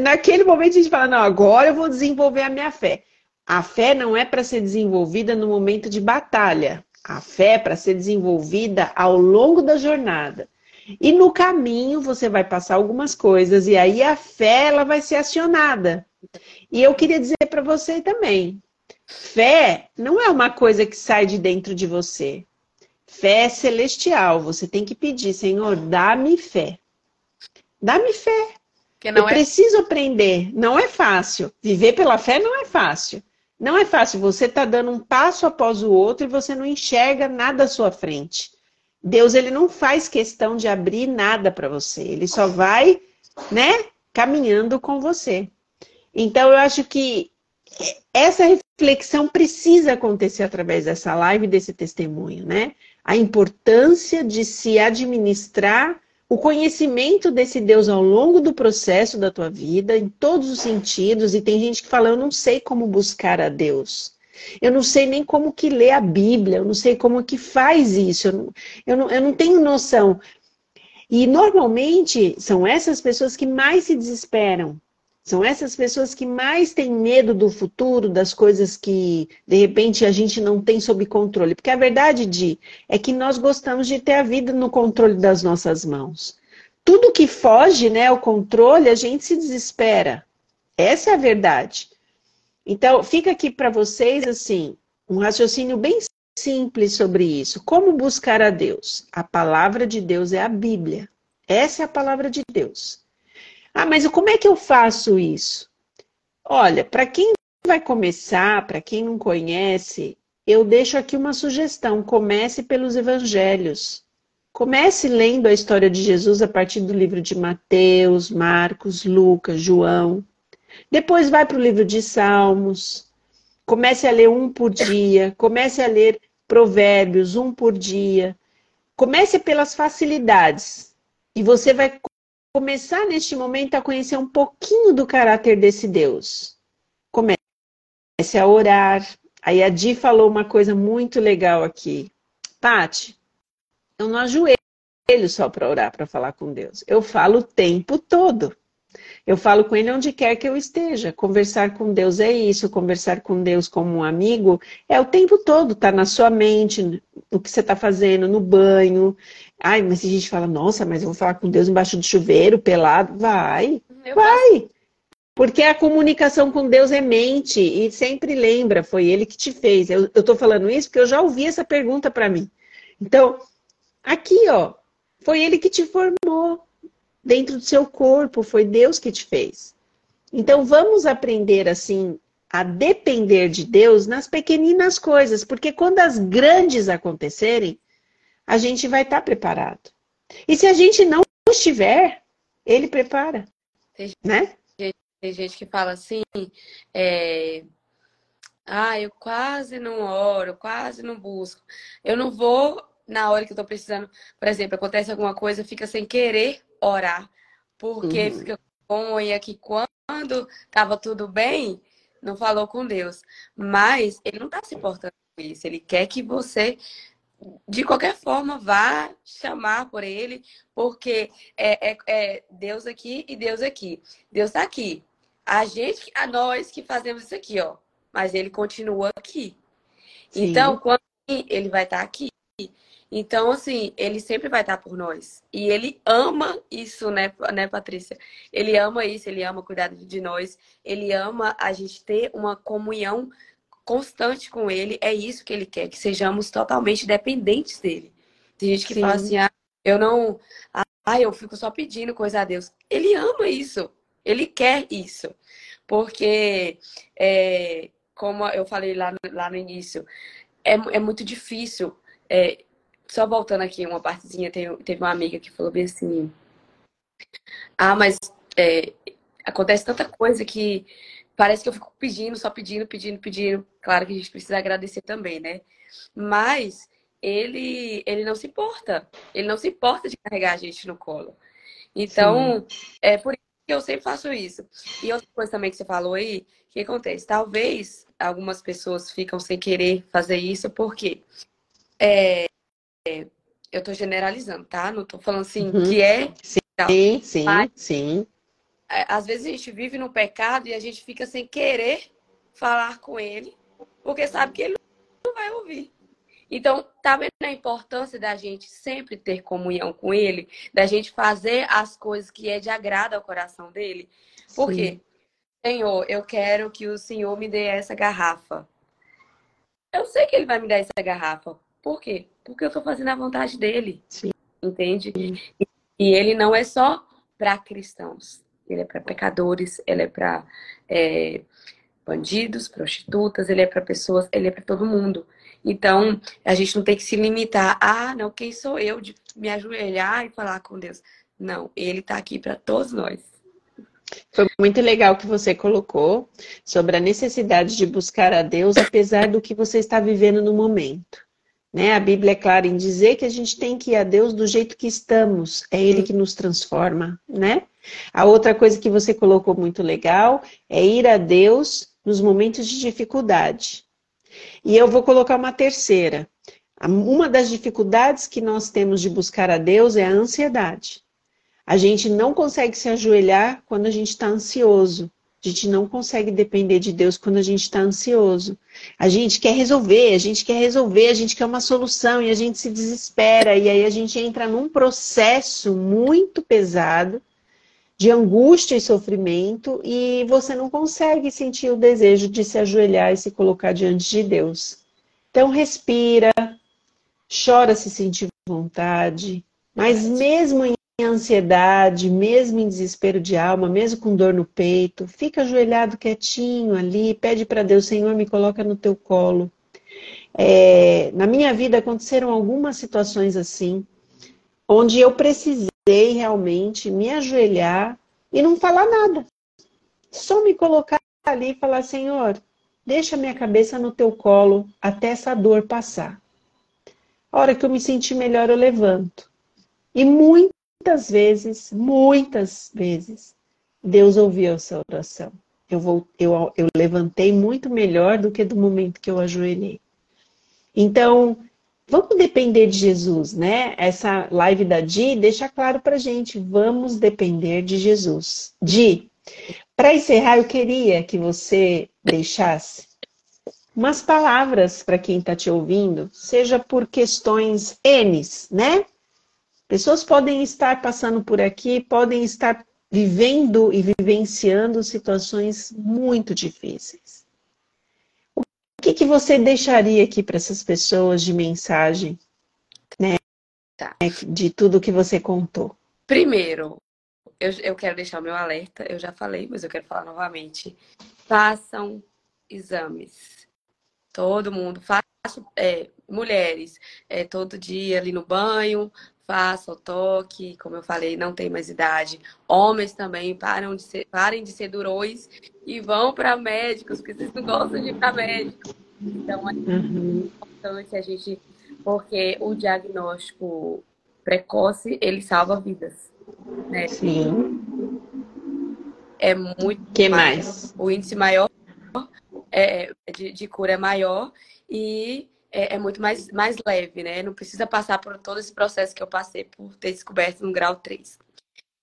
naquele momento a gente fala, não, agora eu vou desenvolver a minha fé. A fé não é para ser desenvolvida no momento de batalha. A fé é para ser desenvolvida ao longo da jornada. E no caminho você vai passar algumas coisas e aí a fé ela vai ser acionada. E eu queria dizer para você também, fé não é uma coisa que sai de dentro de você. Fé é celestial. Você tem que pedir, Senhor, dá-me fé. Dá-me fé. eu é... preciso aprender. Não é fácil. Viver pela fé não é fácil. Não é fácil. Você está dando um passo após o outro e você não enxerga nada à sua frente. Deus ele não faz questão de abrir nada para você. Ele só vai, né, caminhando com você. Então eu acho que essa reflexão precisa acontecer através dessa live, desse testemunho, né? A importância de se administrar o conhecimento desse Deus ao longo do processo da tua vida, em todos os sentidos, e tem gente que fala, eu não sei como buscar a Deus. Eu não sei nem como que lê a Bíblia, eu não sei como que faz isso, eu não, eu não, eu não tenho noção. E normalmente são essas pessoas que mais se desesperam, são essas pessoas que mais têm medo do futuro, das coisas que de repente a gente não tem sob controle. Porque a verdade, Di, é que nós gostamos de ter a vida no controle das nossas mãos. Tudo que foge, né, ao controle, a gente se desespera. Essa é a verdade. Então, fica aqui para vocês assim, um raciocínio bem simples sobre isso. Como buscar a Deus? A palavra de Deus é a Bíblia. Essa é a palavra de Deus. Ah, mas como é que eu faço isso? Olha, para quem vai começar, para quem não conhece, eu deixo aqui uma sugestão: comece pelos evangelhos. Comece lendo a história de Jesus a partir do livro de Mateus, Marcos, Lucas, João. Depois vai para o livro de Salmos. Comece a ler um por dia. Comece a ler Provérbios, um por dia. Comece pelas facilidades. E você vai começar neste momento a conhecer um pouquinho do caráter desse Deus. Comece a orar. Aí a Di falou uma coisa muito legal aqui. Pati, eu não ajoelho só para orar, para falar com Deus. Eu falo o tempo todo. Eu falo com ele onde quer que eu esteja. Conversar com Deus é isso, conversar com Deus como um amigo é o tempo todo, tá na sua mente, o que você está fazendo, no banho. Ai, mas se a gente fala, nossa, mas eu vou falar com Deus embaixo do chuveiro, pelado, vai, eu vai. Porque a comunicação com Deus é mente e sempre lembra, foi Ele que te fez. Eu, tô falando isso porque eu já ouvi essa pergunta para mim. Então, aqui, ó, foi Ele que te formou dentro do seu corpo, foi Deus que te fez. Então vamos aprender assim a depender de Deus nas pequeninas coisas, porque quando as grandes acontecerem, a gente vai estar preparado. E se a gente não estiver, ele prepara. Tem né? Gente, tem gente que fala assim, é... ah, eu quase não oro, quase não busco. Eu não vou na hora que eu tô precisando. Por exemplo, acontece alguma coisa, fica sem querer orar, porque uhum. fica com que quando estava tudo bem, não falou com Deus. Mas ele não está se importando com isso. Ele quer que você, de qualquer forma, vá chamar por ele, porque é, é, é Deus aqui e Deus aqui. Deus está aqui. A gente, a nós que fazemos isso aqui, ó. Mas ele continua aqui. Sim. Então, quando ele vai estar tá aqui, então, assim, ele sempre vai estar por nós. E ele ama isso, né, né, Patrícia? Ele ama isso, ele ama cuidar de nós, ele ama a gente ter uma comunhão constante com ele, é isso que ele quer, que sejamos totalmente dependentes dele. Tem gente que Sim. fala assim, ah, eu não. Ah, eu fico só pedindo coisa a Deus. Ele ama isso. Ele quer isso. Porque, é, como eu falei lá no, lá no início, é, é muito difícil. É, só voltando aqui uma partezinha, teve, teve uma amiga que falou bem assim. Ah, mas é, acontece tanta coisa que parece que eu fico pedindo, só pedindo, pedindo, pedindo. Claro que a gente precisa agradecer também, né? Mas ele, ele não se importa. Ele não se importa de carregar a gente no colo. Então, Sim. é por isso que eu sempre faço isso. E outra coisa também que você falou aí, o que acontece? Talvez algumas pessoas ficam sem querer fazer isso, porque é, é, eu tô generalizando, tá? Não tô falando assim uhum. que é. Sim, sim, Mas, sim. É, às vezes a gente vive no pecado e a gente fica sem querer falar com ele, porque sabe que ele não vai ouvir. Então, tá vendo a importância da gente sempre ter comunhão com ele, da gente fazer as coisas que é de agrado ao coração dele? Por Sim. quê? Senhor, eu quero que o Senhor me dê essa garrafa. Eu sei que ele vai me dar essa garrafa. Por quê? Porque eu estou fazendo a vontade dele. Sim. Entende? Sim. E ele não é só para cristãos ele é para pecadores, ele é para é, bandidos, prostitutas, ele é para pessoas, ele é para todo mundo. Então, a gente não tem que se limitar, ah, não, quem sou eu de me ajoelhar e falar com Deus? Não, ele está aqui para todos nós. Foi muito legal que você colocou sobre a necessidade de buscar a Deus, apesar do que você está vivendo no momento. Né? A Bíblia é clara em dizer que a gente tem que ir a Deus do jeito que estamos, é Ele que nos transforma, né? A outra coisa que você colocou muito legal é ir a Deus nos momentos de dificuldade. E eu vou colocar uma terceira. Uma das dificuldades que nós temos de buscar a Deus é a ansiedade. A gente não consegue se ajoelhar quando a gente está ansioso. A gente não consegue depender de Deus quando a gente está ansioso. A gente quer resolver, a gente quer resolver, a gente quer uma solução e a gente se desespera. E aí a gente entra num processo muito pesado de angústia e sofrimento e você não consegue sentir o desejo de se ajoelhar e se colocar diante de Deus. Então respira, chora se sentir vontade, mas mesmo em ansiedade, mesmo em desespero de alma, mesmo com dor no peito, fica ajoelhado quietinho ali, pede para Deus, Senhor, me coloca no teu colo. É, na minha vida aconteceram algumas situações assim, onde eu precisei realmente me ajoelhar e não falar nada. Só me colocar ali e falar, Senhor, deixa minha cabeça no teu colo até essa dor passar. A hora que eu me sentir melhor, eu levanto. E muito muitas vezes, muitas vezes, Deus ouviu essa oração. Eu, vou, eu, eu levantei muito melhor do que do momento que eu ajoelhei. Então, vamos depender de Jesus, né? Essa live da Di deixa claro pra gente, vamos depender de Jesus. Di, para encerrar, eu queria que você deixasse umas palavras para quem está te ouvindo, seja por questões N, né? Pessoas podem estar passando por aqui, podem estar vivendo e vivenciando situações muito difíceis. O que, que você deixaria aqui para essas pessoas de mensagem, né? Tá. De tudo que você contou? Primeiro, eu, eu quero deixar o meu alerta, eu já falei, mas eu quero falar novamente. Façam exames. Todo mundo, façam, é, mulheres, é, todo dia ali no banho, faça o toque, como eu falei, não tem mais idade. Homens também param de ser, parem de ser durões e vão para médicos, porque vocês não gostam de ir para médico. Então é uhum. importante a gente, porque o diagnóstico precoce, ele salva vidas. Né? Sim. É muito. que mais? O índice maior é, de, de cura é maior e é, é, muito mais, mais leve, né? Não precisa passar por todo esse processo que eu passei por ter descoberto no grau 3.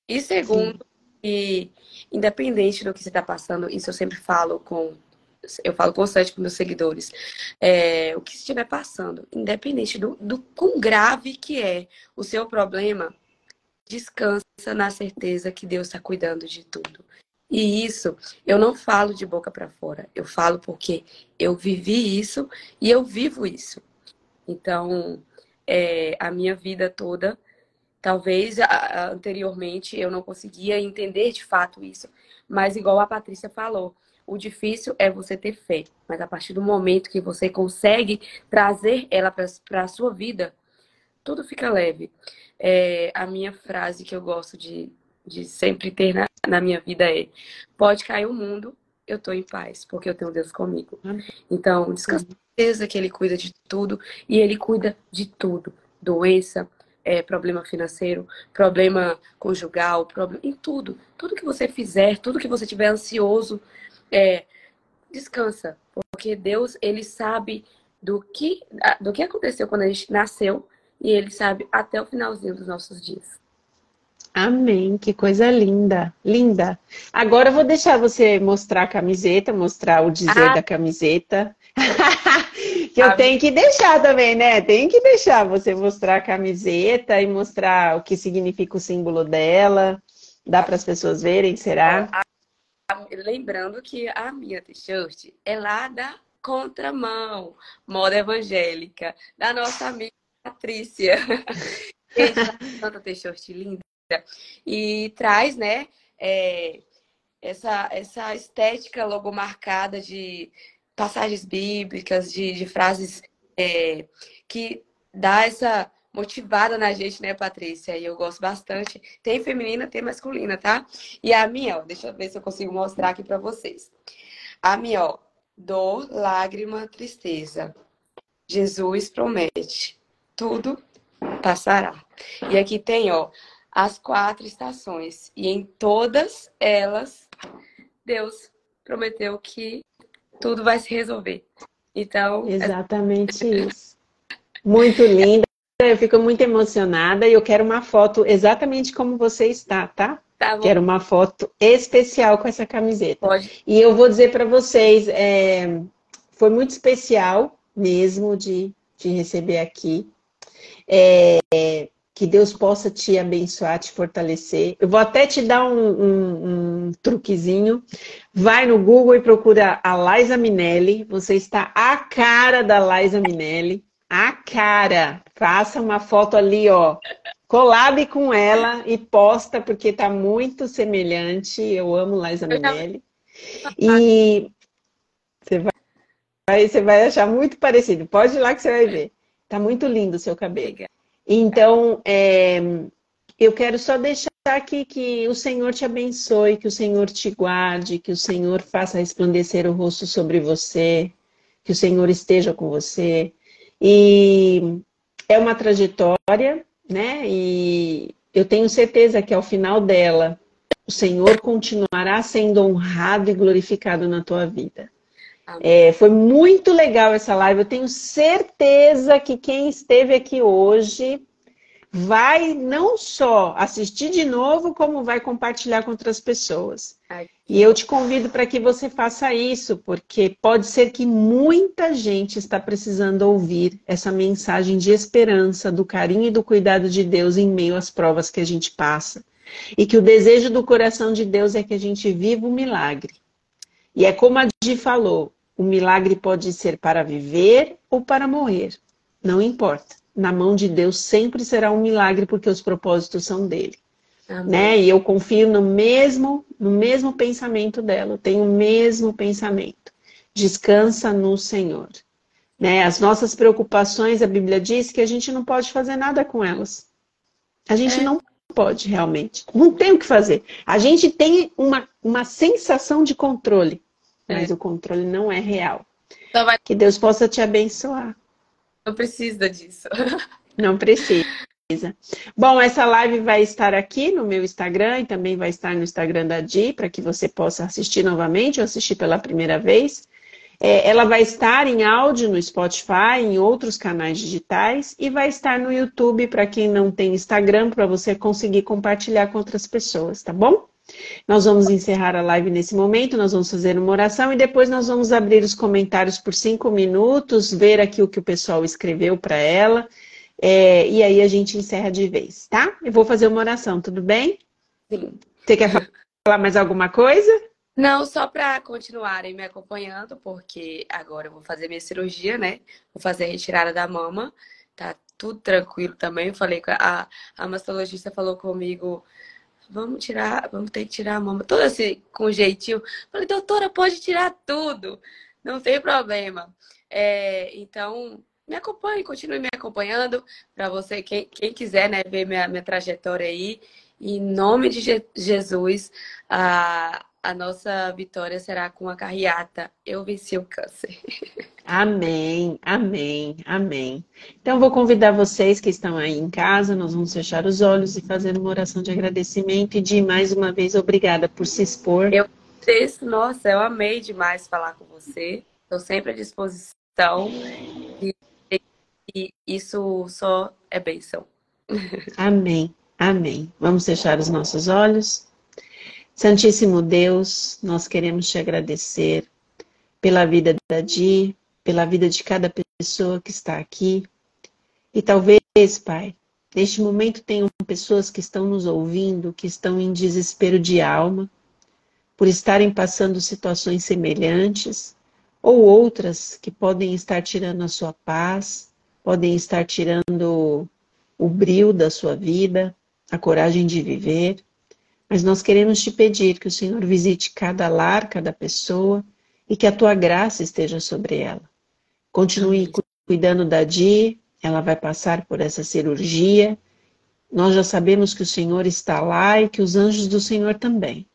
E segundo, e independente do que você está passando, isso eu sempre falo com. Eu falo constante com meus seguidores. É, o que estiver passando, independente do, do quão grave que é o seu problema, descansa na certeza que Deus está cuidando de tudo. E isso eu não falo de boca para fora, eu falo porque eu vivi isso e eu vivo isso. Então, é, a minha vida toda, talvez anteriormente eu não conseguia entender de fato isso, mas igual a Patrícia falou, o difícil é você ter fé, mas a partir do momento que você consegue trazer ela para a sua vida, tudo fica leve. É, a minha frase que eu gosto de, de sempre ter na, na minha vida é: pode cair o mundo, eu estou em paz, porque eu tenho Deus comigo. Então, descansa certeza que Ele cuida de tudo e Ele cuida de tudo: doença, é, problema financeiro, problema conjugal, problema em tudo. Tudo que você fizer, tudo que você tiver ansioso, é, descansa, porque Deus ele sabe do que do que aconteceu quando a gente nasceu e ele sabe até o finalzinho dos nossos dias. Amém, que coisa linda, linda. Agora eu vou deixar você mostrar a camiseta, mostrar o dizer ah. da camiseta. que eu tenho que deixar também, né? Tem que deixar você mostrar a camiseta e mostrar o que significa o símbolo dela. Dá para as pessoas verem, será? lembrando que a minha t-shirt é lá da contramão, moda evangélica, da nossa amiga Patrícia. tanta t-shirt linda. E traz, né, é, essa, essa estética logomarcada de passagens bíblicas, de, de frases é, que dá essa motivada na gente, né, Patrícia? E eu gosto bastante. Tem feminina, tem masculina, tá? E a minha, ó, deixa eu ver se eu consigo mostrar aqui para vocês. A minha, ó, dor, lágrima, tristeza. Jesus promete, tudo passará. E aqui tem, ó, as quatro estações. E em todas elas, Deus prometeu que tudo vai se resolver. Então. Exatamente é... isso. Muito linda. Eu fico muito emocionada e eu quero uma foto exatamente como você está, tá? Tá Quero uma foto especial com essa camiseta. Pode. E eu vou dizer para vocês, é, foi muito especial mesmo de, de receber aqui. É, que Deus possa te abençoar, te fortalecer. Eu vou até te dar um, um, um truquezinho. Vai no Google e procura a Liza Minelli. Você está a cara da Liza Minelli a cara. Faça uma foto ali, ó, collab com ela e posta, porque tá muito semelhante. Eu amo Liza Minelli. E você vai, você vai achar muito parecido. Pode ir lá que você vai ver. Tá muito lindo o seu cabelo. Então, é, eu quero só deixar aqui que o Senhor te abençoe, que o Senhor te guarde, que o Senhor faça resplandecer o rosto sobre você, que o Senhor esteja com você, e é uma trajetória, né? E eu tenho certeza que ao final dela, o Senhor continuará sendo honrado e glorificado na tua vida. É, foi muito legal essa live. Eu tenho certeza que quem esteve aqui hoje vai não só assistir de novo, como vai compartilhar com outras pessoas. Ai. E eu te convido para que você faça isso, porque pode ser que muita gente está precisando ouvir essa mensagem de esperança, do carinho e do cuidado de Deus em meio às provas que a gente passa. E que o desejo do coração de Deus é que a gente viva o milagre. E é como a Di falou, o milagre pode ser para viver ou para morrer. Não importa na mão de Deus sempre será um milagre, porque os propósitos são dele. Né? E eu confio no mesmo, no mesmo pensamento dela, eu tenho o mesmo pensamento. Descansa no Senhor. Né? As nossas preocupações, a Bíblia diz que a gente não pode fazer nada com elas. A gente é. não pode realmente. Não tem o que fazer. A gente tem uma, uma sensação de controle, mas é. o controle não é real. Vai... Que Deus possa te abençoar. Não precisa disso. Não precisa. Bom, essa live vai estar aqui no meu Instagram e também vai estar no Instagram da Di, para que você possa assistir novamente ou assistir pela primeira vez. É, ela vai estar em áudio no Spotify, em outros canais digitais e vai estar no YouTube para quem não tem Instagram, para você conseguir compartilhar com outras pessoas, tá bom? Nós vamos encerrar a live nesse momento, nós vamos fazer uma oração e depois nós vamos abrir os comentários por cinco minutos, ver aqui o que o pessoal escreveu para ela. É, e aí a gente encerra de vez, tá? Eu vou fazer uma oração, tudo bem? Sim. Você quer falar mais alguma coisa? Não, só para continuarem me acompanhando, porque agora eu vou fazer minha cirurgia, né? Vou fazer a retirada da mama. Tá tudo tranquilo também. Eu falei com a, a mastologista falou comigo, vamos tirar, vamos ter que tirar a mama. Todo assim, com jeitinho. falei, doutora, pode tirar tudo. Não tem problema. É, então, me acompanhe, continue me acompanhando. Para você, quem, quem quiser né, ver minha, minha trajetória aí, em nome de Je Jesus, a, a nossa vitória será com a carreata. Eu venci o câncer. Amém, amém, amém. Então, vou convidar vocês que estão aí em casa, nós vamos fechar os olhos e fazer uma oração de agradecimento e de mais uma vez obrigada por se expor. Eu, nossa, eu amei demais falar com você. Estou sempre à disposição e, e isso só é bênção. Amém, amém. Vamos fechar os nossos olhos. Santíssimo Deus, nós queremos te agradecer pela vida da Di, pela vida de cada pessoa que está aqui. E talvez, Pai, neste momento tenham pessoas que estão nos ouvindo, que estão em desespero de alma, por estarem passando situações semelhantes, ou outras que podem estar tirando a sua paz, podem estar tirando o brilho da sua vida, a coragem de viver. Mas nós queremos te pedir que o Senhor visite cada lar, cada pessoa e que a tua graça esteja sobre ela. Continue cuidando da Di, ela vai passar por essa cirurgia. Nós já sabemos que o Senhor está lá e que os anjos do Senhor também.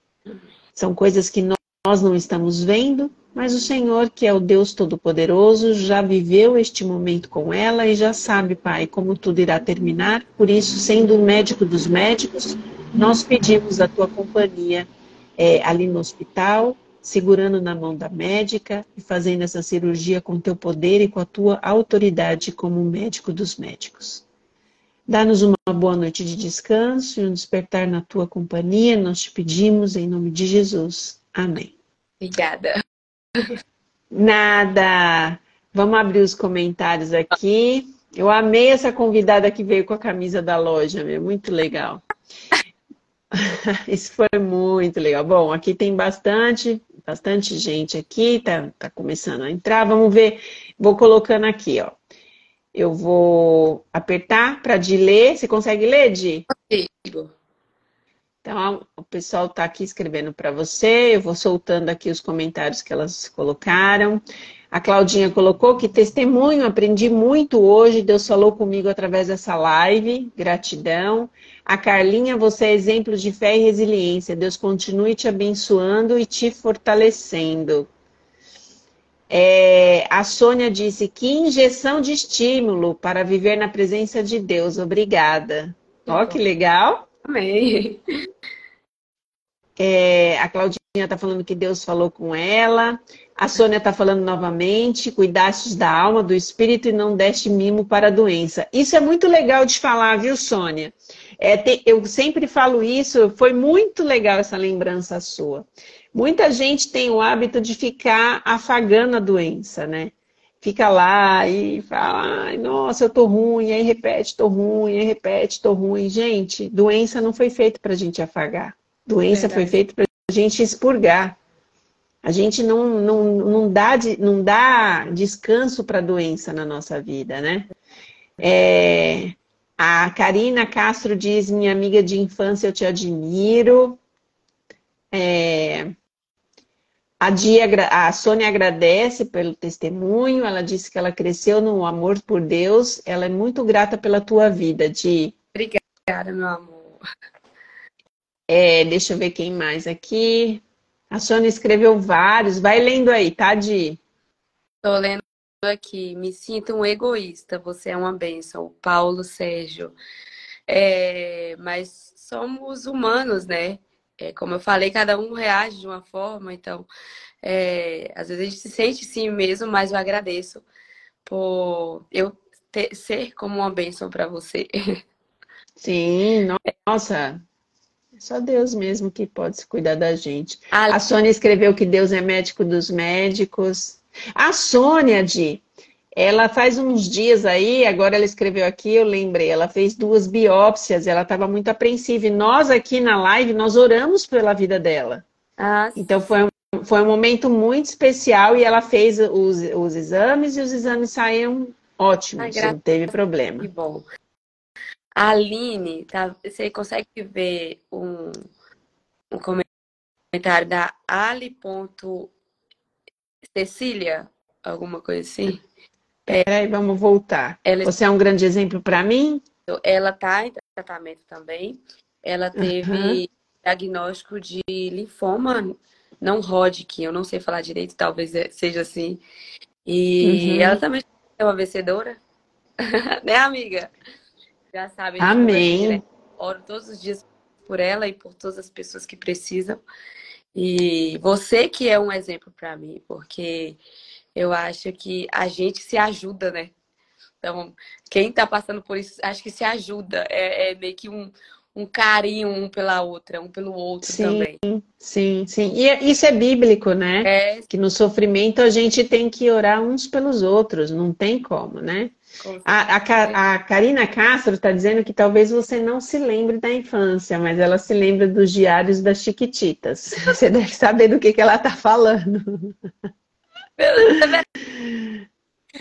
São coisas que nós não estamos vendo, mas o Senhor, que é o Deus Todo-Poderoso, já viveu este momento com ela e já sabe, Pai, como tudo irá terminar. Por isso, sendo o médico dos médicos, nós pedimos a tua companhia é, ali no hospital, segurando na mão da médica e fazendo essa cirurgia com teu poder e com a tua autoridade como médico dos médicos. Dá-nos uma boa noite de descanso e um despertar na tua companhia, nós te pedimos em nome de Jesus. Amém. Obrigada. Nada. Vamos abrir os comentários aqui. Eu amei essa convidada que veio com a camisa da loja, meu. muito legal. Isso foi muito legal. Bom, aqui tem bastante, bastante gente aqui, tá, tá começando a entrar. Vamos ver, vou colocando aqui, ó. Eu vou apertar para de ler. Você consegue ler, Di? Consigo. Então, o pessoal está aqui escrevendo para você. Eu vou soltando aqui os comentários que elas colocaram. A Claudinha colocou que testemunho, aprendi muito hoje. Deus falou comigo através dessa live. Gratidão. A Carlinha, você é exemplo de fé e resiliência. Deus continue te abençoando e te fortalecendo. É, a Sônia disse que injeção de estímulo para viver na presença de Deus. Obrigada. Ó, que legal. Amém. É, a Claudinha está falando que Deus falou com ela. A Sônia está falando novamente, cuidastes da alma, do espírito e não deste mimo para a doença. Isso é muito legal de falar, viu, Sônia? É, te, eu sempre falo isso, foi muito legal essa lembrança sua. Muita gente tem o hábito de ficar afagando a doença, né? Fica lá e fala, ai, nossa, eu tô ruim, aí repete, tô ruim, aí repete, tô ruim. Gente, doença não foi feita pra gente afagar. Doença Verdade. foi feita pra gente expurgar. A gente não, não, não, dá, não dá descanso para a doença na nossa vida, né? É, a Karina Castro diz: Minha amiga de infância, eu te admiro. É, a, Dia, a Sônia agradece pelo testemunho. Ela disse que ela cresceu no amor por Deus. Ela é muito grata pela tua vida, Di. Obrigada, meu amor. É, deixa eu ver quem mais aqui. A Sônia escreveu vários. Vai lendo aí, tá, Di? Tô lendo aqui, me sinto um egoísta, você é uma benção, Paulo Sérgio. É, mas somos humanos, né? É, como eu falei, cada um reage de uma forma, então é, às vezes a gente se sente sim mesmo, mas eu agradeço por eu ter, ser como uma bênção para você. Sim, nossa, só Deus mesmo que pode se cuidar da gente. A, a Sônia escreveu que Deus é médico dos médicos. A Sônia, de ela faz uns dias aí, agora ela escreveu aqui, eu lembrei, ela fez duas biópsias, ela estava muito apreensiva. E nós aqui na live, nós oramos pela vida dela. Ah, então foi um, foi um momento muito especial e ela fez os, os exames e os exames saíram ótimos, não teve problema. Que bom. A Aline, tá, você consegue ver um, um comentário da Ali.Cecília? Alguma coisa assim? Peraí, vamos voltar. Ela... Você é um grande exemplo para mim? Ela está em tratamento também. Ela teve uhum. diagnóstico de linfoma não Hodgkin, eu não sei falar direito, talvez seja assim. E uhum. ela também é uma vencedora, né, amiga? Já sabe. Amém. Né? Oro todos os dias por ela e por todas as pessoas que precisam. E você que é um exemplo para mim, porque eu acho que a gente se ajuda, né? Então, quem está passando por isso, acho que se ajuda. É, é, meio que um, um carinho um pela outra, um pelo outro sim, também. Sim, sim. E é, isso é bíblico, né? É. Que no sofrimento a gente tem que orar uns pelos outros, não tem como, né? A, a, a Karina Castro está dizendo que talvez você não se lembre da infância, mas ela se lembra dos diários das Chiquititas. Você deve saber do que, que ela está falando.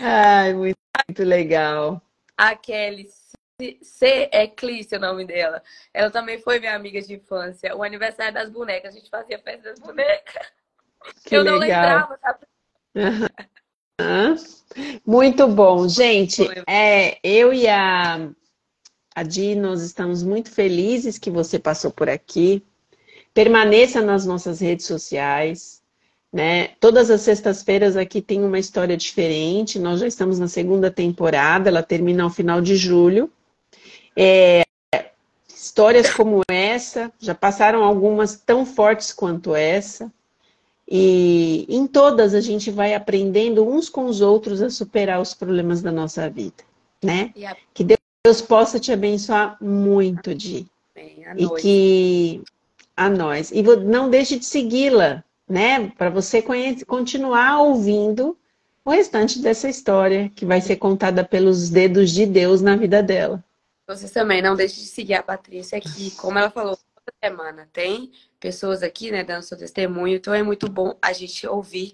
Ai, muito, muito legal. A Kelly, C é Clícia o nome dela. Ela também foi minha amiga de infância. O aniversário das bonecas, a gente fazia festa das bonecas. Que eu legal. não lembrava, sabe? Muito bom, gente. É, eu e a, a Di, nós estamos muito felizes que você passou por aqui. Permaneça nas nossas redes sociais. Né? Todas as sextas-feiras aqui tem uma história diferente. Nós já estamos na segunda temporada, ela termina ao final de julho. É, histórias como essa, já passaram algumas tão fortes quanto essa. E em todas a gente vai aprendendo uns com os outros a superar os problemas da nossa vida, né? A... Que Deus possa te abençoar muito, Di. e que a nós. E não deixe de segui-la, né? Para você conhece, continuar ouvindo o restante dessa história que vai ser contada pelos dedos de Deus na vida dela. Vocês também não deixem de seguir a Patrícia aqui, como ela falou semana. Tem pessoas aqui, né, dando seu testemunho, então é muito bom a gente ouvir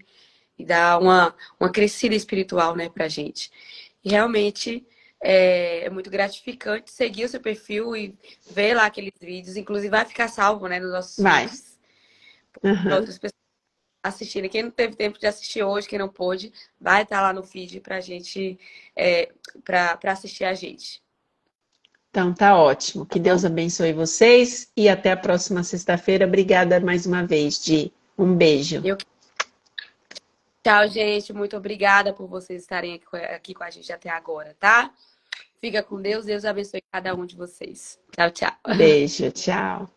e dar uma, uma crescida espiritual, né, pra gente. E realmente é, é, muito gratificante seguir o seu perfil e ver lá aqueles vídeos. Inclusive, vai ficar salvo, né, nos nossos vai. vídeos. Uhum. Outras pessoas assistindo. Quem não teve tempo de assistir hoje, quem não pôde, vai estar lá no feed pra gente, é, pra, pra assistir a gente. Então tá ótimo. Que Deus abençoe vocês e até a próxima sexta-feira. Obrigada mais uma vez, Di. Um beijo. Eu... Tchau, gente. Muito obrigada por vocês estarem aqui com a gente até agora, tá? Fica com Deus. Deus abençoe cada um de vocês. Tchau, tchau. Beijo, tchau.